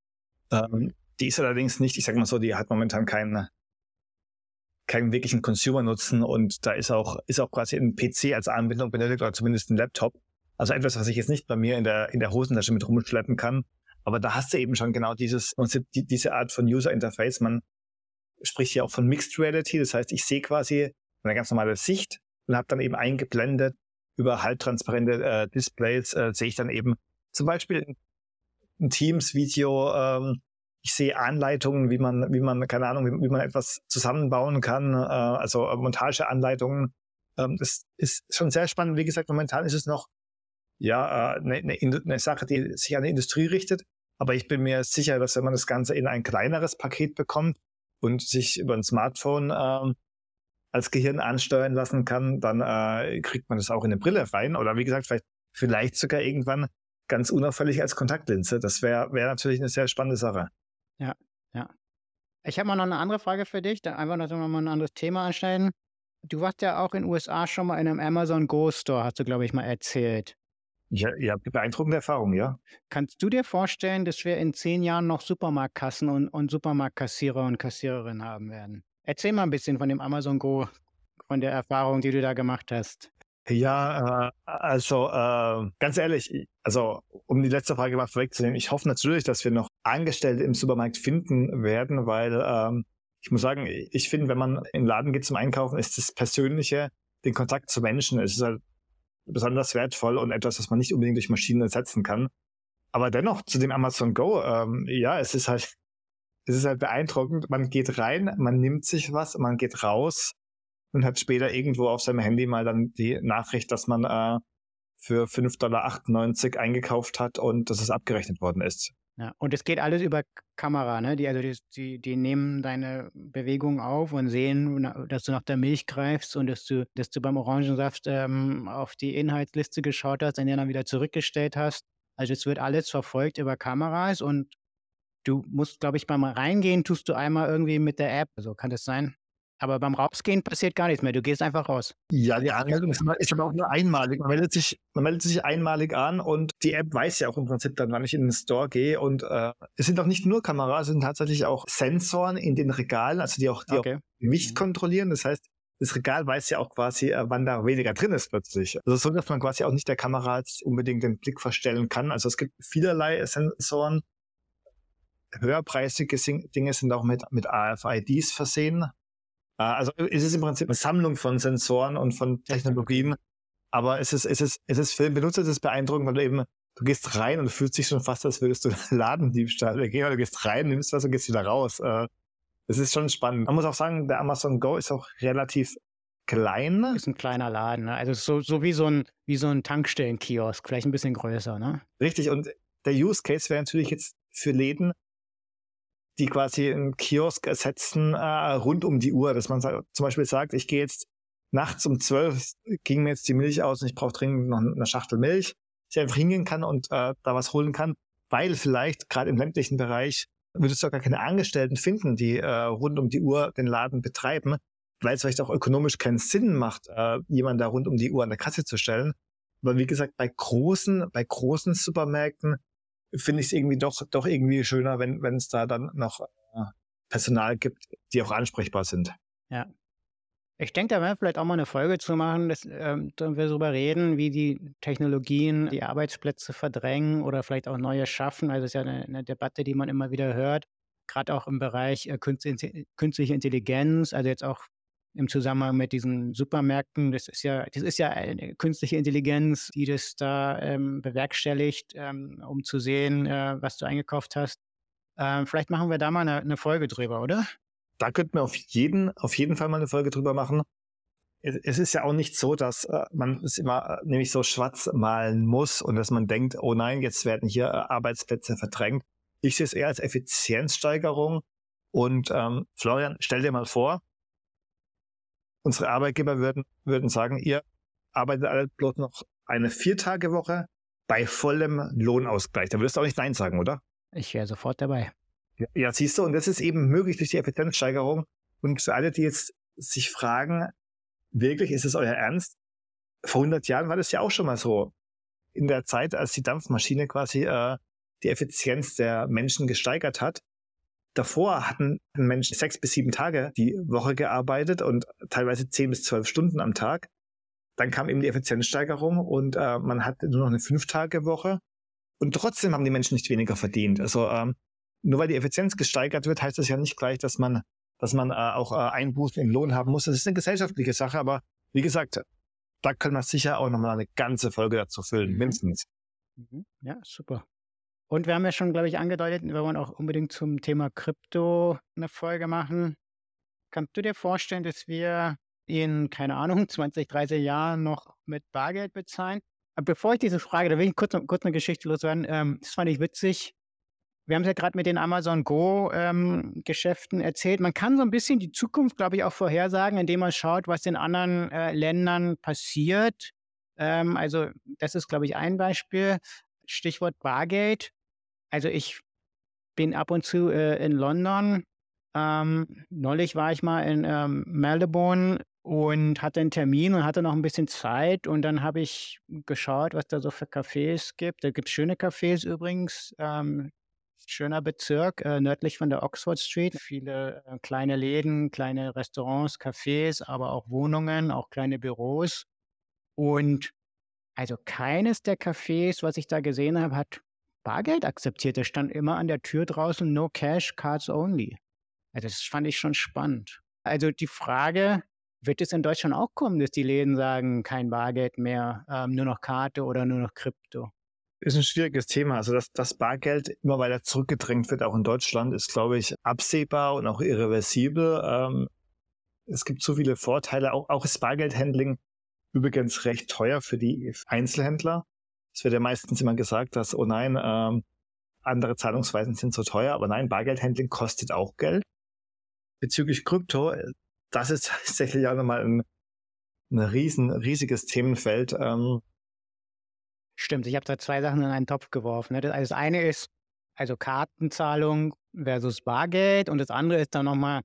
[SPEAKER 2] Ähm, die ist allerdings nicht, ich sag mal so, die hat momentan keinen keinen wirklichen Consumer-Nutzen und da ist auch, ist auch quasi ein PC als Anbindung benötigt oder zumindest ein Laptop. Also etwas, was ich jetzt nicht bei mir in der, in der Hosentasche mit rumschleppen kann. Aber da hast du eben schon genau dieses, die, diese Art von User Interface. Man spricht ja auch von Mixed Reality. Das heißt, ich sehe quasi eine ganz normale Sicht und habe dann eben eingeblendet über halbtransparente äh, Displays äh, sehe ich dann eben zum Beispiel ein Teams-Video, ähm, ich sehe Anleitungen, wie man, wie man, keine Ahnung, wie, wie man etwas zusammenbauen kann, äh, also Montageanleitungen. Ähm, das ist schon sehr spannend. Wie gesagt, momentan ist es noch ja eine, äh, eine, eine Sache, die sich an die Industrie richtet. Aber ich bin mir sicher, dass wenn man das Ganze in ein kleineres Paket bekommt und sich über ein Smartphone ähm, als Gehirn ansteuern lassen kann, dann äh, kriegt man das auch in eine Brille rein. Oder wie gesagt, vielleicht, vielleicht sogar irgendwann ganz unauffällig als Kontaktlinse. Das wäre wär natürlich eine sehr spannende Sache.
[SPEAKER 3] Ja, ja. Ich habe mal noch eine andere Frage für dich, dann einfach noch mal ein anderes Thema anstellen. Du warst ja auch in den USA schon mal in einem Amazon Go Store, hast du, glaube ich, mal erzählt.
[SPEAKER 2] Ja, ja, beeindruckende Erfahrung, ja.
[SPEAKER 3] Kannst du dir vorstellen, dass wir in zehn Jahren noch Supermarktkassen und, und Supermarktkassierer und Kassiererinnen haben werden? Erzähl mal ein bisschen von dem Amazon Go, von der Erfahrung, die du da gemacht hast.
[SPEAKER 2] Ja, äh, also äh, ganz ehrlich, also um die letzte Frage mal vorwegzunehmen, ich hoffe natürlich, dass wir noch Angestellte im Supermarkt finden werden, weil ähm, ich muss sagen, ich finde, wenn man in den Laden geht zum Einkaufen, ist das Persönliche, den Kontakt zu Menschen, ist halt besonders wertvoll und etwas, was man nicht unbedingt durch Maschinen ersetzen kann. Aber dennoch zu dem Amazon Go, ähm, ja, es ist halt es ist halt beeindruckend. Man geht rein, man nimmt sich was, man geht raus und hat später irgendwo auf seinem Handy mal dann die Nachricht, dass man äh, für 5,98 Dollar eingekauft hat und dass es abgerechnet worden ist.
[SPEAKER 3] Ja, und es geht alles über Kamera, ne? Die, also die, die, die nehmen deine Bewegung auf und sehen, dass du nach der Milch greifst und dass du, dass du beim Orangensaft ähm, auf die Inhaltsliste geschaut hast und den dann wieder zurückgestellt hast. Also es wird alles verfolgt über Kameras und Du musst, glaube ich, beim Reingehen tust du einmal irgendwie mit der App. So kann das sein. Aber beim Rausgehen passiert gar nichts mehr. Du gehst einfach raus.
[SPEAKER 2] Ja, die Anmeldung ist, ist aber auch nur einmalig. Man meldet, sich, man meldet sich einmalig an und die App weiß ja auch im Prinzip dann, wann ich in den Store gehe. Und äh, es sind auch nicht nur Kameras, es sind tatsächlich auch Sensoren in den Regalen, also die auch, die okay. auch Gewicht mhm. kontrollieren. Das heißt, das Regal weiß ja auch quasi, äh, wann da weniger drin ist plötzlich. Also so, dass man quasi auch nicht der Kamera unbedingt den Blick verstellen kann. Also es gibt vielerlei Sensoren, höherpreisige Dinge sind auch mit, mit AFIDs versehen. Äh, also es ist im Prinzip eine Sammlung von Sensoren und von Technologien. Aber es ist, es ist, es ist für den Benutzer das beeindruckend, weil du eben, du gehst rein und du fühlst dich schon fast, als würdest du Ladendiebstahl begehen, du gehst rein, nimmst was und gehst wieder raus. Äh, es ist schon spannend. Man muss auch sagen, der Amazon Go ist auch relativ klein.
[SPEAKER 3] Ist ein kleiner Laden, ne? Also so, so wie so ein, wie so ein Tankstellenkiosk, vielleicht ein bisschen größer, ne?
[SPEAKER 2] Richtig. Und der Use Case wäre natürlich jetzt für Läden, die quasi einen Kiosk ersetzen äh, rund um die Uhr, dass man zum Beispiel sagt, ich gehe jetzt nachts um zwölf, ging mir jetzt die Milch aus und ich brauche dringend noch eine Schachtel Milch, ich einfach hingehen kann und äh, da was holen kann, weil vielleicht gerade im ländlichen Bereich würdest du gar keine Angestellten finden, die äh, rund um die Uhr den Laden betreiben, weil es vielleicht auch ökonomisch keinen Sinn macht, äh, jemanden da rund um die Uhr an der Kasse zu stellen. Aber wie gesagt, bei großen, bei großen Supermärkten finde ich es irgendwie doch, doch irgendwie schöner, wenn es da dann noch äh, Personal gibt, die auch ansprechbar sind.
[SPEAKER 3] Ja. Ich denke, da werden wir vielleicht auch mal eine Folge zu machen, dass ähm, wir darüber reden, wie die Technologien die Arbeitsplätze verdrängen oder vielleicht auch neue schaffen. Also es ist ja eine, eine Debatte, die man immer wieder hört, gerade auch im Bereich äh, künstliche Intelligenz, also jetzt auch im Zusammenhang mit diesen Supermärkten. Das ist ja, das ist ja eine künstliche Intelligenz, die das da ähm, bewerkstelligt, ähm, um zu sehen, äh, was du eingekauft hast. Ähm, vielleicht machen wir da mal eine, eine, Folge drüber, oder?
[SPEAKER 2] Da könnten wir auf jeden, auf jeden Fall mal eine Folge drüber machen. Es ist ja auch nicht so, dass äh, man es immer äh, nämlich so schwarz malen muss und dass man denkt, oh nein, jetzt werden hier äh, Arbeitsplätze verdrängt. Ich sehe es eher als Effizienzsteigerung. Und ähm, Florian, stell dir mal vor, unsere Arbeitgeber würden, würden sagen, ihr arbeitet alle bloß noch eine Viertagewoche bei vollem Lohnausgleich. Da würdest du auch nicht Nein sagen, oder?
[SPEAKER 3] Ich wäre sofort dabei.
[SPEAKER 2] Ja, ja, siehst du, und das ist eben möglich durch die Effizienzsteigerung. Und für alle, die jetzt sich fragen, wirklich, ist es euer Ernst? Vor 100 Jahren war das ja auch schon mal so. In der Zeit, als die Dampfmaschine quasi äh, die Effizienz der Menschen gesteigert hat, Davor hatten Menschen sechs bis sieben Tage die Woche gearbeitet und teilweise zehn bis zwölf Stunden am Tag. Dann kam eben die Effizienzsteigerung und äh, man hatte nur noch eine Fünf-Tage-Woche. Und trotzdem haben die Menschen nicht weniger verdient. Also ähm, nur weil die Effizienz gesteigert wird, heißt das ja nicht gleich, dass man, dass man äh, auch äh, Einbußen im Lohn haben muss. Das ist eine gesellschaftliche Sache, aber wie gesagt, da können wir sicher auch nochmal eine ganze Folge dazu füllen, mhm. mindestens.
[SPEAKER 3] Mhm. Ja, super. Und wir haben ja schon, glaube ich, angedeutet, wir wollen auch unbedingt zum Thema Krypto eine Folge machen. Kannst du dir vorstellen, dass wir in, keine Ahnung, 20, 30 Jahren noch mit Bargeld bezahlen? Aber bevor ich diese Frage, da will ich kurz, kurz eine Geschichte loswerden. Ähm, das fand ich witzig. Wir haben es ja gerade mit den Amazon Go-Geschäften ähm, erzählt. Man kann so ein bisschen die Zukunft, glaube ich, auch vorhersagen, indem man schaut, was in anderen äh, Ländern passiert. Ähm, also das ist, glaube ich, ein Beispiel. Stichwort Bargeld. Also ich bin ab und zu äh, in London. Ähm, neulich war ich mal in ähm, Melbourne und hatte einen Termin und hatte noch ein bisschen Zeit. Und dann habe ich geschaut, was da so für Cafés gibt. Da gibt es schöne Cafés übrigens. Ähm, schöner Bezirk, äh, nördlich von der Oxford Street. Viele äh, kleine Läden, kleine Restaurants, Cafés, aber auch Wohnungen, auch kleine Büros. Und also keines der Cafés, was ich da gesehen habe, hat Bargeld akzeptiert. Da stand immer an der Tür draußen No Cash, Cards Only. Also das fand ich schon spannend. Also die Frage, wird es in Deutschland auch kommen, dass die Läden sagen, kein Bargeld mehr, ähm, nur noch Karte oder nur noch Krypto?
[SPEAKER 2] Ist ein schwieriges Thema. Also, dass das Bargeld immer weiter zurückgedrängt wird, auch in Deutschland, ist, glaube ich, absehbar und auch irreversibel. Ähm, es gibt so viele Vorteile. Auch, auch ist Bargeldhandling übrigens recht teuer für die Einzelhändler. Es wird ja meistens immer gesagt, dass, oh nein, ähm, andere Zahlungsweisen sind so teuer, aber nein, Bargeldhandling kostet auch Geld. Bezüglich Krypto, das ist tatsächlich auch nochmal ein, ein riesen, riesiges Themenfeld. Ähm,
[SPEAKER 3] Stimmt, ich habe da zwei Sachen in einen Topf geworfen. Ne? Das eine ist also Kartenzahlung versus Bargeld und das andere ist dann nochmal,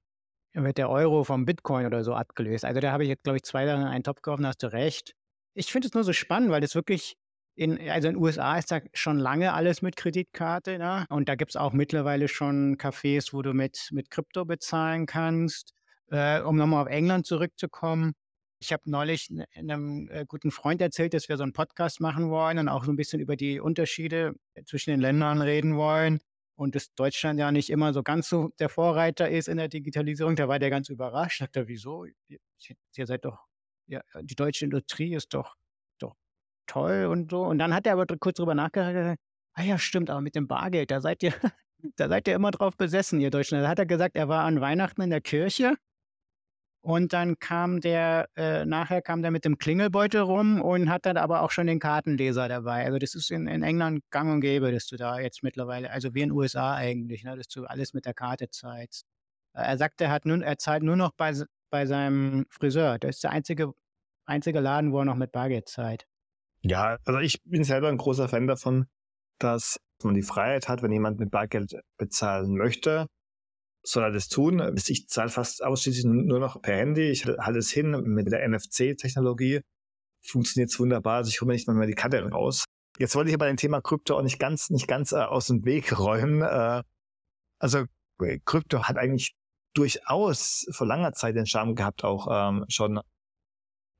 [SPEAKER 3] wird der Euro vom Bitcoin oder so abgelöst. Also da habe ich jetzt, glaube ich, zwei Sachen in einen Topf geworfen, da hast du recht. Ich finde es nur so spannend, weil das wirklich in, also in den USA ist da schon lange alles mit Kreditkarte, ne? Und da gibt es auch mittlerweile schon Cafés, wo du mit, mit Krypto bezahlen kannst. Äh, um nochmal auf England zurückzukommen. Ich habe neulich einem äh, guten Freund erzählt, dass wir so einen Podcast machen wollen und auch so ein bisschen über die Unterschiede zwischen den Ländern reden wollen. Und dass Deutschland ja nicht immer so ganz so der Vorreiter ist in der Digitalisierung. Da war der ganz überrascht. Sagt er, wieso? Ihr seid doch, ja, die deutsche Industrie ist doch toll und so. Und dann hat er aber kurz drüber nachgedacht, ah ja, stimmt, aber mit dem Bargeld, da seid ihr, da seid ihr immer drauf besessen, ihr Deutschen. Da hat er gesagt, er war an Weihnachten in der Kirche und dann kam der, äh, nachher kam der mit dem Klingelbeutel rum und hat dann aber auch schon den Kartenleser dabei. Also das ist in, in England gang und gäbe, dass du da jetzt mittlerweile, also wie in den USA eigentlich, ne, dass du alles mit der Karte zahlst. Er sagt, er, hat nun, er zahlt nur noch bei, bei seinem Friseur. Das ist der einzige, einzige Laden, wo er noch mit Bargeld zahlt.
[SPEAKER 2] Ja, also ich bin selber ein großer Fan davon, dass man die Freiheit hat, wenn jemand mit Bargeld bezahlen möchte, soll er das tun. Ich zahle fast ausschließlich nur noch per Handy. Ich halte es hin mit der NFC-Technologie. funktioniert es wunderbar. Also ich hole mir nicht mal mehr die Karte raus. Jetzt wollte ich aber ein Thema Krypto auch nicht ganz, nicht ganz äh, aus dem Weg räumen. Äh, also Krypto hat eigentlich durchaus vor langer Zeit den Charme gehabt, auch ähm, schon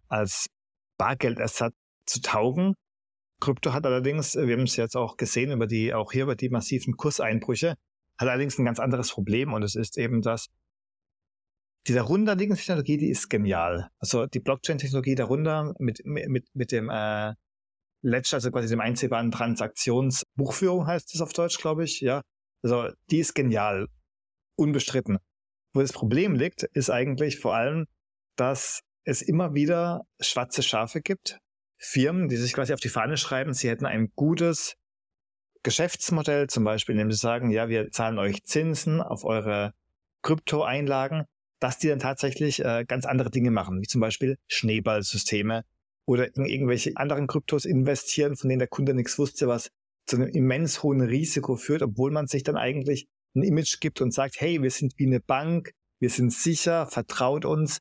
[SPEAKER 2] als Bargeldersatz zu taugen. Krypto hat allerdings, wir haben es jetzt auch gesehen über die, auch hier über die massiven Kurseinbrüche, hat allerdings ein ganz anderes Problem und es ist eben das, die darunterliegende Technologie, die ist genial. Also die Blockchain-Technologie darunter mit, mit, mit dem äh, Ledger, also quasi dem einsehbaren Transaktionsbuchführung heißt es auf Deutsch, glaube ich, ja. Also die ist genial, unbestritten. Wo das Problem liegt, ist eigentlich vor allem, dass es immer wieder schwarze Schafe gibt. Firmen, die sich quasi auf die Fahne schreiben, sie hätten ein gutes Geschäftsmodell, zum Beispiel, indem sie sagen, ja, wir zahlen euch Zinsen auf eure Kryptoeinlagen, dass die dann tatsächlich äh, ganz andere Dinge machen, wie zum Beispiel Schneeballsysteme oder in irgendwelche anderen Kryptos investieren, von denen der Kunde nichts wusste, was zu einem immens hohen Risiko führt, obwohl man sich dann eigentlich ein Image gibt und sagt, hey, wir sind wie eine Bank, wir sind sicher, vertraut uns.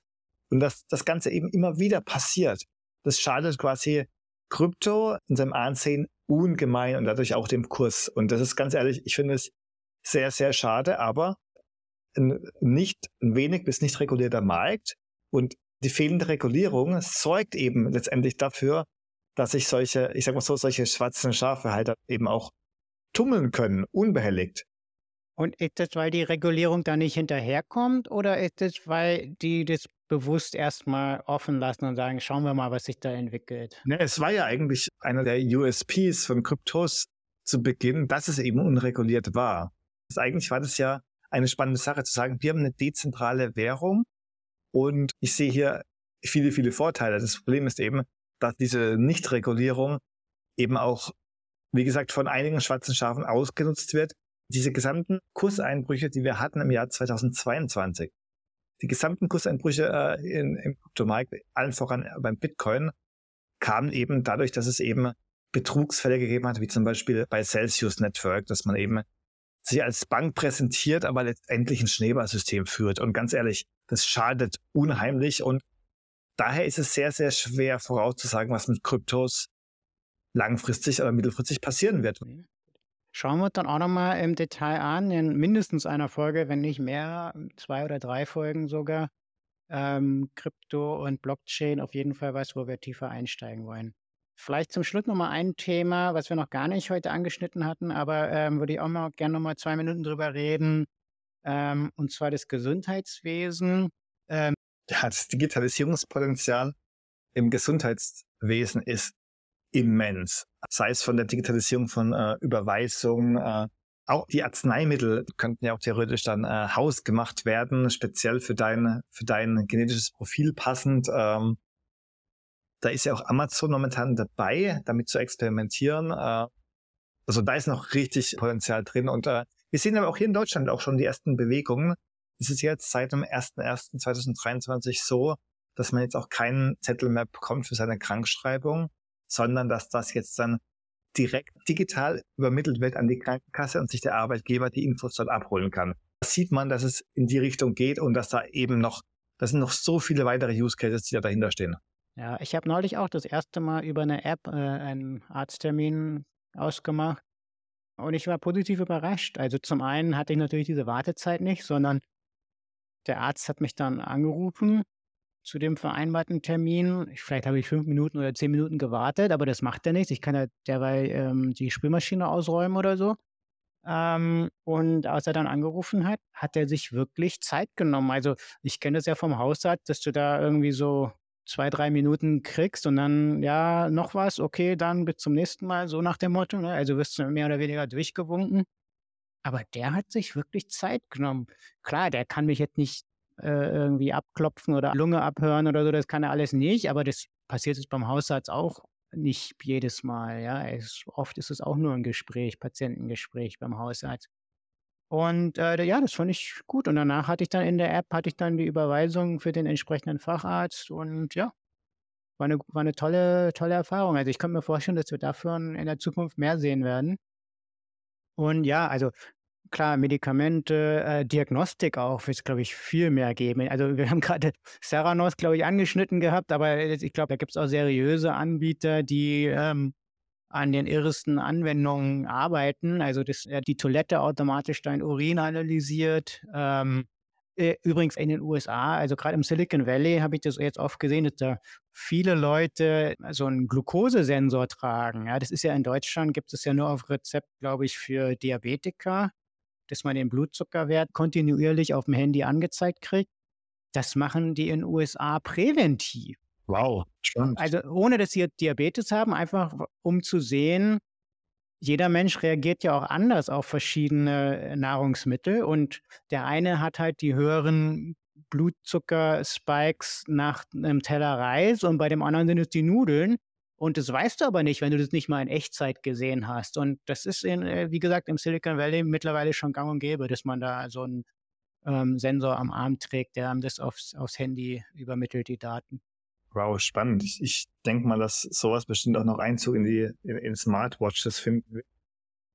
[SPEAKER 2] Und dass das Ganze eben immer wieder passiert. Das schadet quasi Krypto in seinem Ansehen ungemein und dadurch auch dem Kurs. Und das ist ganz ehrlich, ich finde es sehr, sehr schade, aber ein nicht, ein wenig bis nicht regulierter Markt und die fehlende Regulierung sorgt eben letztendlich dafür, dass sich solche, ich sag mal so, solche schwarzen Schafe halt eben auch tummeln können, unbehelligt.
[SPEAKER 3] Und ist das, weil die Regulierung da nicht hinterherkommt oder ist es, weil die das bewusst erstmal offen lassen und sagen, schauen wir mal, was sich da entwickelt?
[SPEAKER 2] Ne, es war ja eigentlich einer der USPs von Kryptos zu Beginn, dass es eben unreguliert war. Das eigentlich war das ja eine spannende Sache zu sagen, wir haben eine dezentrale Währung und ich sehe hier viele, viele Vorteile. Das Problem ist eben, dass diese Nichtregulierung eben auch, wie gesagt, von einigen schwarzen Schafen ausgenutzt wird. Diese gesamten Kurseinbrüche, die wir hatten im Jahr 2022, die gesamten Kurseinbrüche äh, in, im Kryptomarkt, allen voran beim Bitcoin, kamen eben dadurch, dass es eben Betrugsfälle gegeben hat, wie zum Beispiel bei Celsius Network, dass man eben sich als Bank präsentiert, aber letztendlich ein Schneeballsystem führt. Und ganz ehrlich, das schadet unheimlich und daher ist es sehr, sehr schwer vorauszusagen, was mit Kryptos langfristig oder mittelfristig passieren wird.
[SPEAKER 3] Schauen wir uns dann auch nochmal im Detail an, in mindestens einer Folge, wenn nicht mehr, zwei oder drei Folgen sogar, ähm, Krypto und Blockchain auf jeden Fall was, wo wir tiefer einsteigen wollen. Vielleicht zum Schluss nochmal ein Thema, was wir noch gar nicht heute angeschnitten hatten, aber ähm, würde ich auch mal gerne nochmal zwei Minuten drüber reden, ähm, und zwar das Gesundheitswesen.
[SPEAKER 2] Ähm, ja, das Digitalisierungspotenzial im Gesundheitswesen ist immens. Sei es von der Digitalisierung von äh, Überweisungen, äh, auch die Arzneimittel könnten ja auch theoretisch dann äh, hausgemacht werden, speziell für dein, für dein genetisches Profil passend. Ähm, da ist ja auch Amazon momentan dabei, damit zu experimentieren. Äh, also da ist noch richtig Potenzial drin. Und äh, wir sehen aber auch hier in Deutschland auch schon die ersten Bewegungen. Es ist jetzt seit dem 01.01.2023 so, dass man jetzt auch keinen Zettel mehr bekommt für seine Krankschreibung, sondern dass das jetzt dann direkt digital übermittelt wird an die Krankenkasse und sich der Arbeitgeber die Infos dort abholen kann. Da sieht man, dass es in die Richtung geht und dass da eben noch, das sind noch so viele weitere Use Cases, die da dahinter stehen.
[SPEAKER 3] Ja, ich habe neulich auch das erste Mal über eine App äh, einen Arzttermin ausgemacht und ich war positiv überrascht. Also zum einen hatte ich natürlich diese Wartezeit nicht, sondern der Arzt hat mich dann angerufen zu dem vereinbarten Termin. Vielleicht habe ich fünf Minuten oder zehn Minuten gewartet, aber das macht er nichts. Ich kann ja derweil ähm, die Spülmaschine ausräumen oder so. Ähm, und als er dann angerufen hat, hat er sich wirklich Zeit genommen. Also ich kenne das ja vom Hausarzt, dass du da irgendwie so zwei, drei Minuten kriegst und dann, ja, noch was, okay, dann bis zum nächsten Mal, so nach dem Motto. Ne? Also wirst du mehr oder weniger durchgewunken. Aber der hat sich wirklich Zeit genommen. Klar, der kann mich jetzt nicht irgendwie abklopfen oder Lunge abhören oder so, das kann er alles nicht, aber das passiert jetzt beim Hausarzt auch nicht jedes Mal. Ja, es, oft ist es auch nur ein Gespräch, Patientengespräch beim Hausarzt. Und äh, ja, das fand ich gut. Und danach hatte ich dann in der App, hatte ich dann die Überweisung für den entsprechenden Facharzt und ja, war eine, war eine tolle, tolle Erfahrung. Also ich könnte mir vorstellen, dass wir dafür in der Zukunft mehr sehen werden. Und ja, also klar, Medikamente, äh, Diagnostik auch wird es, glaube ich, viel mehr geben. Also wir haben gerade Theranos, glaube ich, angeschnitten gehabt, aber ich glaube, da gibt es auch seriöse Anbieter, die ähm, an den irresten Anwendungen arbeiten. Also dass äh, die Toilette automatisch dein Urin analysiert. Ähm, äh, übrigens in den USA, also gerade im Silicon Valley habe ich das jetzt oft gesehen, dass da viele Leute so einen Glukosesensor tragen. Ja, das ist ja in Deutschland, gibt es ja nur auf Rezept, glaube ich, für Diabetiker, dass man den Blutzuckerwert kontinuierlich auf dem Handy angezeigt kriegt. Das machen die in den USA präventiv.
[SPEAKER 2] Wow, spannend.
[SPEAKER 3] Also ohne, dass sie Diabetes haben, einfach um zu sehen, jeder Mensch reagiert ja auch anders auf verschiedene äh, Nahrungsmittel und der eine hat halt die höheren Blutzucker-Spikes nach einem Teller Reis und bei dem anderen sind es die Nudeln. Und das weißt du aber nicht, wenn du das nicht mal in Echtzeit gesehen hast. Und das ist, in, äh, wie gesagt, im Silicon Valley mittlerweile schon gang und gäbe, dass man da so einen ähm, Sensor am Arm trägt, der einem das aufs, aufs Handy übermittelt, die Daten.
[SPEAKER 2] Wow, spannend. Ich, ich denke mal, dass sowas bestimmt auch noch Einzug in die in, in Smartwatches finden wird.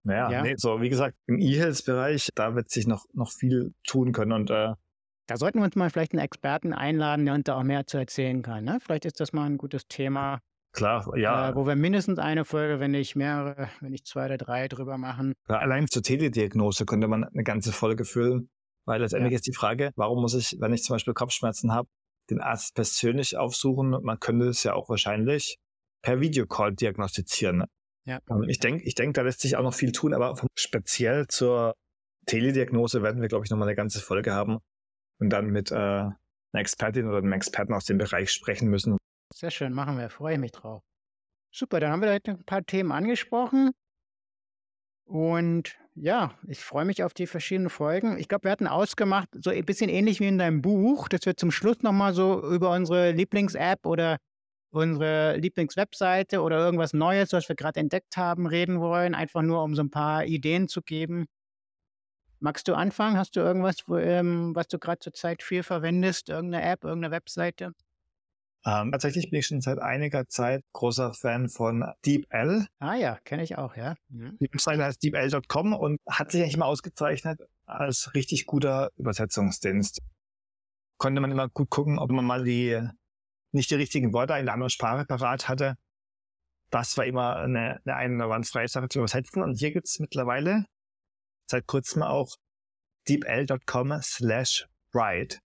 [SPEAKER 2] Naja, ja. nee, so wie gesagt, im E-Health-Bereich, da wird sich noch, noch viel tun können und äh,
[SPEAKER 3] da sollten wir uns mal vielleicht einen Experten einladen, der uns da auch mehr zu erzählen kann. Ne? Vielleicht ist das mal ein gutes Thema.
[SPEAKER 2] Klar, ja.
[SPEAKER 3] Äh, wo wir mindestens eine Folge, wenn nicht mehrere, wenn nicht zwei oder drei drüber machen.
[SPEAKER 2] Ja, allein zur Telediagnose könnte man eine ganze Folge füllen, weil letztendlich ja. ist die Frage, warum muss ich, wenn ich zum Beispiel Kopfschmerzen habe, den Arzt persönlich aufsuchen. Man könnte es ja auch wahrscheinlich per Videocall diagnostizieren. Ja. Ähm, ich denke, ich denke, da lässt sich auch noch viel tun, aber speziell zur Telediagnose werden wir, glaube ich, nochmal eine ganze Folge haben und dann mit äh, einer Expertin oder einem Experten aus dem Bereich sprechen müssen.
[SPEAKER 3] Sehr schön, machen wir. Freue ich mich drauf. Super, dann haben wir heute ein paar Themen angesprochen. Und ja, ich freue mich auf die verschiedenen Folgen. Ich glaube, wir hatten ausgemacht, so ein bisschen ähnlich wie in deinem Buch, dass wir zum Schluss nochmal so über unsere Lieblings-App oder unsere Lieblingswebseite oder irgendwas Neues, was wir gerade entdeckt haben, reden wollen, einfach nur um so ein paar Ideen zu geben. Magst du anfangen? Hast du irgendwas, wo, ähm, was du gerade zurzeit viel verwendest? Irgendeine App, irgendeine Webseite?
[SPEAKER 2] Ähm, tatsächlich bin ich schon seit einiger Zeit großer Fan von DeepL.
[SPEAKER 3] Ah ja, kenne ich auch, ja. Mhm.
[SPEAKER 2] Die Webseite heißt deepl.com und hat sich eigentlich mal ausgezeichnet als richtig guter Übersetzungsdienst. Konnte man immer gut gucken, ob man mal die nicht die richtigen Wörter in einer anderen Sprache parat hatte. Das war immer eine, eine einwandfreie Sache zu übersetzen. Und hier gibt es mittlerweile seit kurzem auch deepl.com slash write.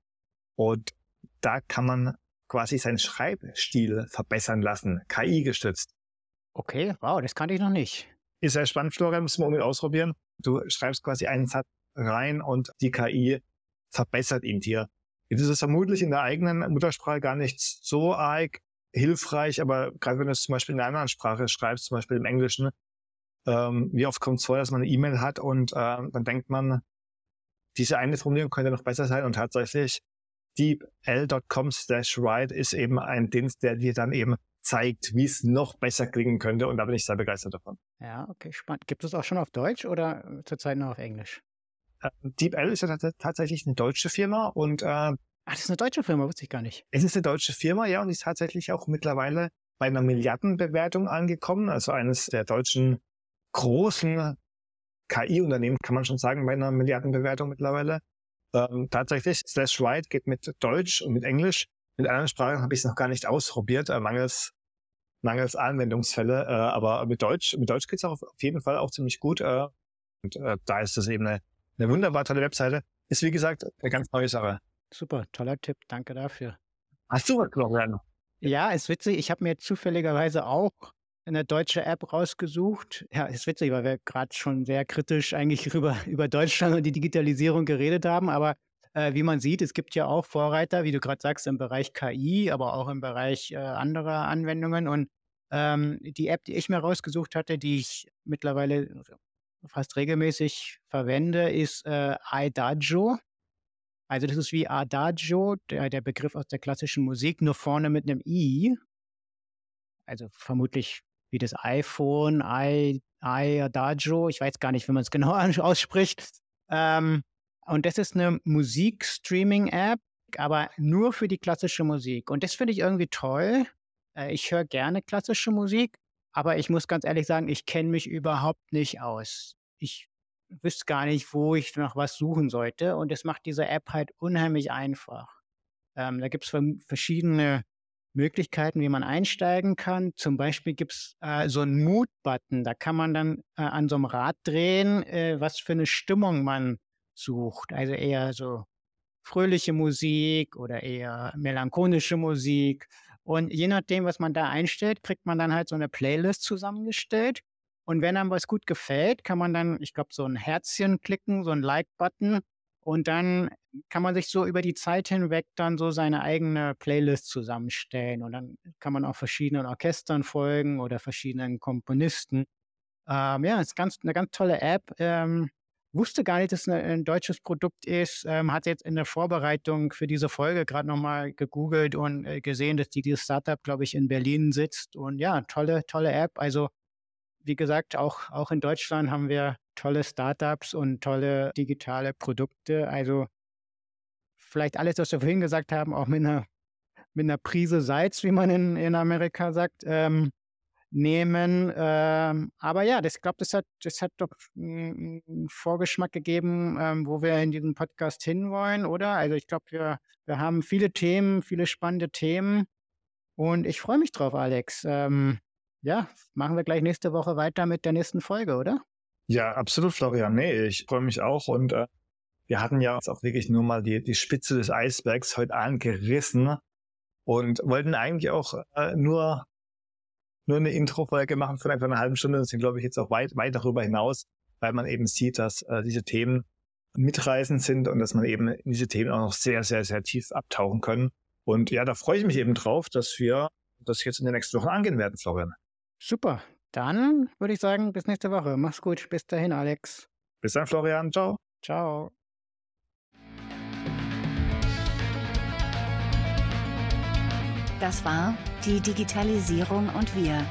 [SPEAKER 2] Und da kann man quasi seinen Schreibstil verbessern lassen, KI gestützt.
[SPEAKER 3] Okay, wow, das kannte ich noch nicht.
[SPEAKER 2] Ist sehr spannend, Florian, müssen wir unbedingt ausprobieren. Du schreibst quasi einen Satz rein und die KI verbessert ihn dir. Jetzt ist es vermutlich in der eigenen Muttersprache gar nicht so arg hilfreich, aber gerade wenn du es zum Beispiel in einer anderen Sprache schreibst, zum Beispiel im Englischen, ähm, wie oft kommt es vor, dass man eine E-Mail hat und äh, dann denkt man, diese eine Formulierung könnte noch besser sein und tatsächlich deepl.com slash write ist eben ein Dienst, der dir dann eben zeigt, wie es noch besser klingen könnte und da bin ich sehr begeistert davon.
[SPEAKER 3] Ja, okay, spannend. Gibt es auch schon auf Deutsch oder zurzeit nur auf Englisch?
[SPEAKER 2] Äh, DeepL ist ja tatsächlich eine deutsche Firma und äh, Ach,
[SPEAKER 3] das ist eine deutsche Firma, wusste ich gar nicht.
[SPEAKER 2] Es ist eine deutsche Firma, ja, und ist tatsächlich auch mittlerweile bei einer Milliardenbewertung angekommen, also eines der deutschen großen KI-Unternehmen, kann man schon sagen, bei einer Milliardenbewertung mittlerweile. Ähm, tatsächlich, Slash Write geht mit Deutsch und mit Englisch. Mit anderen Sprachen habe ich es noch gar nicht ausprobiert, äh, mangels, mangels Anwendungsfälle. Äh, aber mit Deutsch, mit Deutsch geht es auch auf, jeden Fall auch ziemlich gut. Äh, und äh, da ist es eben eine, eine wunderbar tolle Webseite. Ist wie gesagt eine ganz neue Sache.
[SPEAKER 3] Super, toller Tipp, danke dafür.
[SPEAKER 2] Hast du was, Florian?
[SPEAKER 3] Ja, ist witzig. Ich habe mir zufälligerweise auch eine deutsche App rausgesucht. Ja, ist witzig, weil wir gerade schon sehr kritisch eigentlich über, über Deutschland und die Digitalisierung geredet haben. Aber äh, wie man sieht, es gibt ja auch Vorreiter, wie du gerade sagst, im Bereich KI, aber auch im Bereich äh, anderer Anwendungen. Und ähm, die App, die ich mir rausgesucht hatte, die ich mittlerweile fast regelmäßig verwende, ist äh, iDajo. Also das ist wie Adagio, der, der Begriff aus der klassischen Musik, nur vorne mit einem I. Also vermutlich wie das iPhone, i, iAdagio, ich weiß gar nicht, wie man es genau ausspricht. Ähm, und das ist eine Musikstreaming-App, aber nur für die klassische Musik. Und das finde ich irgendwie toll. Äh, ich höre gerne klassische Musik, aber ich muss ganz ehrlich sagen, ich kenne mich überhaupt nicht aus. Ich wüsste gar nicht, wo ich nach was suchen sollte. Und das macht diese App halt unheimlich einfach. Ähm, da gibt es verschiedene Möglichkeiten, wie man einsteigen kann. Zum Beispiel gibt es äh, so einen Mood-Button. Da kann man dann äh, an so einem Rad drehen, äh, was für eine Stimmung man sucht. Also eher so fröhliche Musik oder eher melancholische Musik. Und je nachdem, was man da einstellt, kriegt man dann halt so eine Playlist zusammengestellt. Und wenn einem was gut gefällt, kann man dann, ich glaube, so ein Herzchen klicken, so ein Like-Button. Und dann kann man sich so über die Zeit hinweg dann so seine eigene Playlist zusammenstellen. Und dann kann man auch verschiedenen Orchestern folgen oder verschiedenen Komponisten. Ähm, ja, ist ganz, eine ganz tolle App. Ähm, wusste gar nicht, dass es ein deutsches Produkt ist, ähm, hat jetzt in der Vorbereitung für diese Folge gerade nochmal gegoogelt und äh, gesehen, dass die, dieses Startup, glaube ich, in Berlin sitzt. Und ja, tolle, tolle App. Also wie gesagt, auch, auch in Deutschland haben wir tolle Startups und tolle digitale Produkte. Also vielleicht alles, was wir vorhin gesagt haben, auch mit einer, mit einer Prise Salz, wie man in, in Amerika sagt. Ähm, nehmen. Ähm, aber ja, das, ich glaube, das hat, das hat doch einen Vorgeschmack gegeben, ähm, wo wir in diesem Podcast hinwollen, oder? Also ich glaube, wir, wir haben viele Themen, viele spannende Themen. Und ich freue mich drauf, Alex. Ähm, ja, machen wir gleich nächste Woche weiter mit der nächsten Folge, oder?
[SPEAKER 2] Ja, absolut, Florian. Nee, ich freue mich auch. Und äh, wir hatten ja jetzt auch wirklich nur mal die, die Spitze des Eisbergs heute angerissen und wollten eigentlich auch äh, nur nur eine Intro-Folge machen von etwa einer halben Stunde. Das sind, glaube ich, jetzt auch weit, weit darüber hinaus, weil man eben sieht, dass äh, diese Themen mitreißend sind und dass man eben in diese Themen auch noch sehr, sehr, sehr tief abtauchen können. Und ja, da freue ich mich eben drauf, dass wir das jetzt in den nächsten Wochen angehen werden, Florian.
[SPEAKER 3] Super. Dann würde ich sagen, bis nächste Woche. Mach's gut. Bis dahin, Alex.
[SPEAKER 2] Bis dann, Florian. Ciao.
[SPEAKER 3] Ciao.
[SPEAKER 1] Das war die Digitalisierung und wir.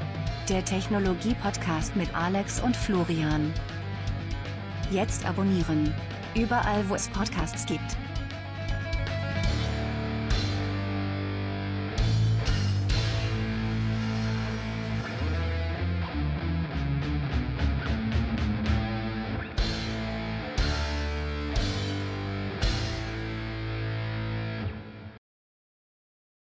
[SPEAKER 1] Der Technologie-Podcast mit Alex und Florian. Jetzt abonnieren. Überall, wo es Podcasts gibt.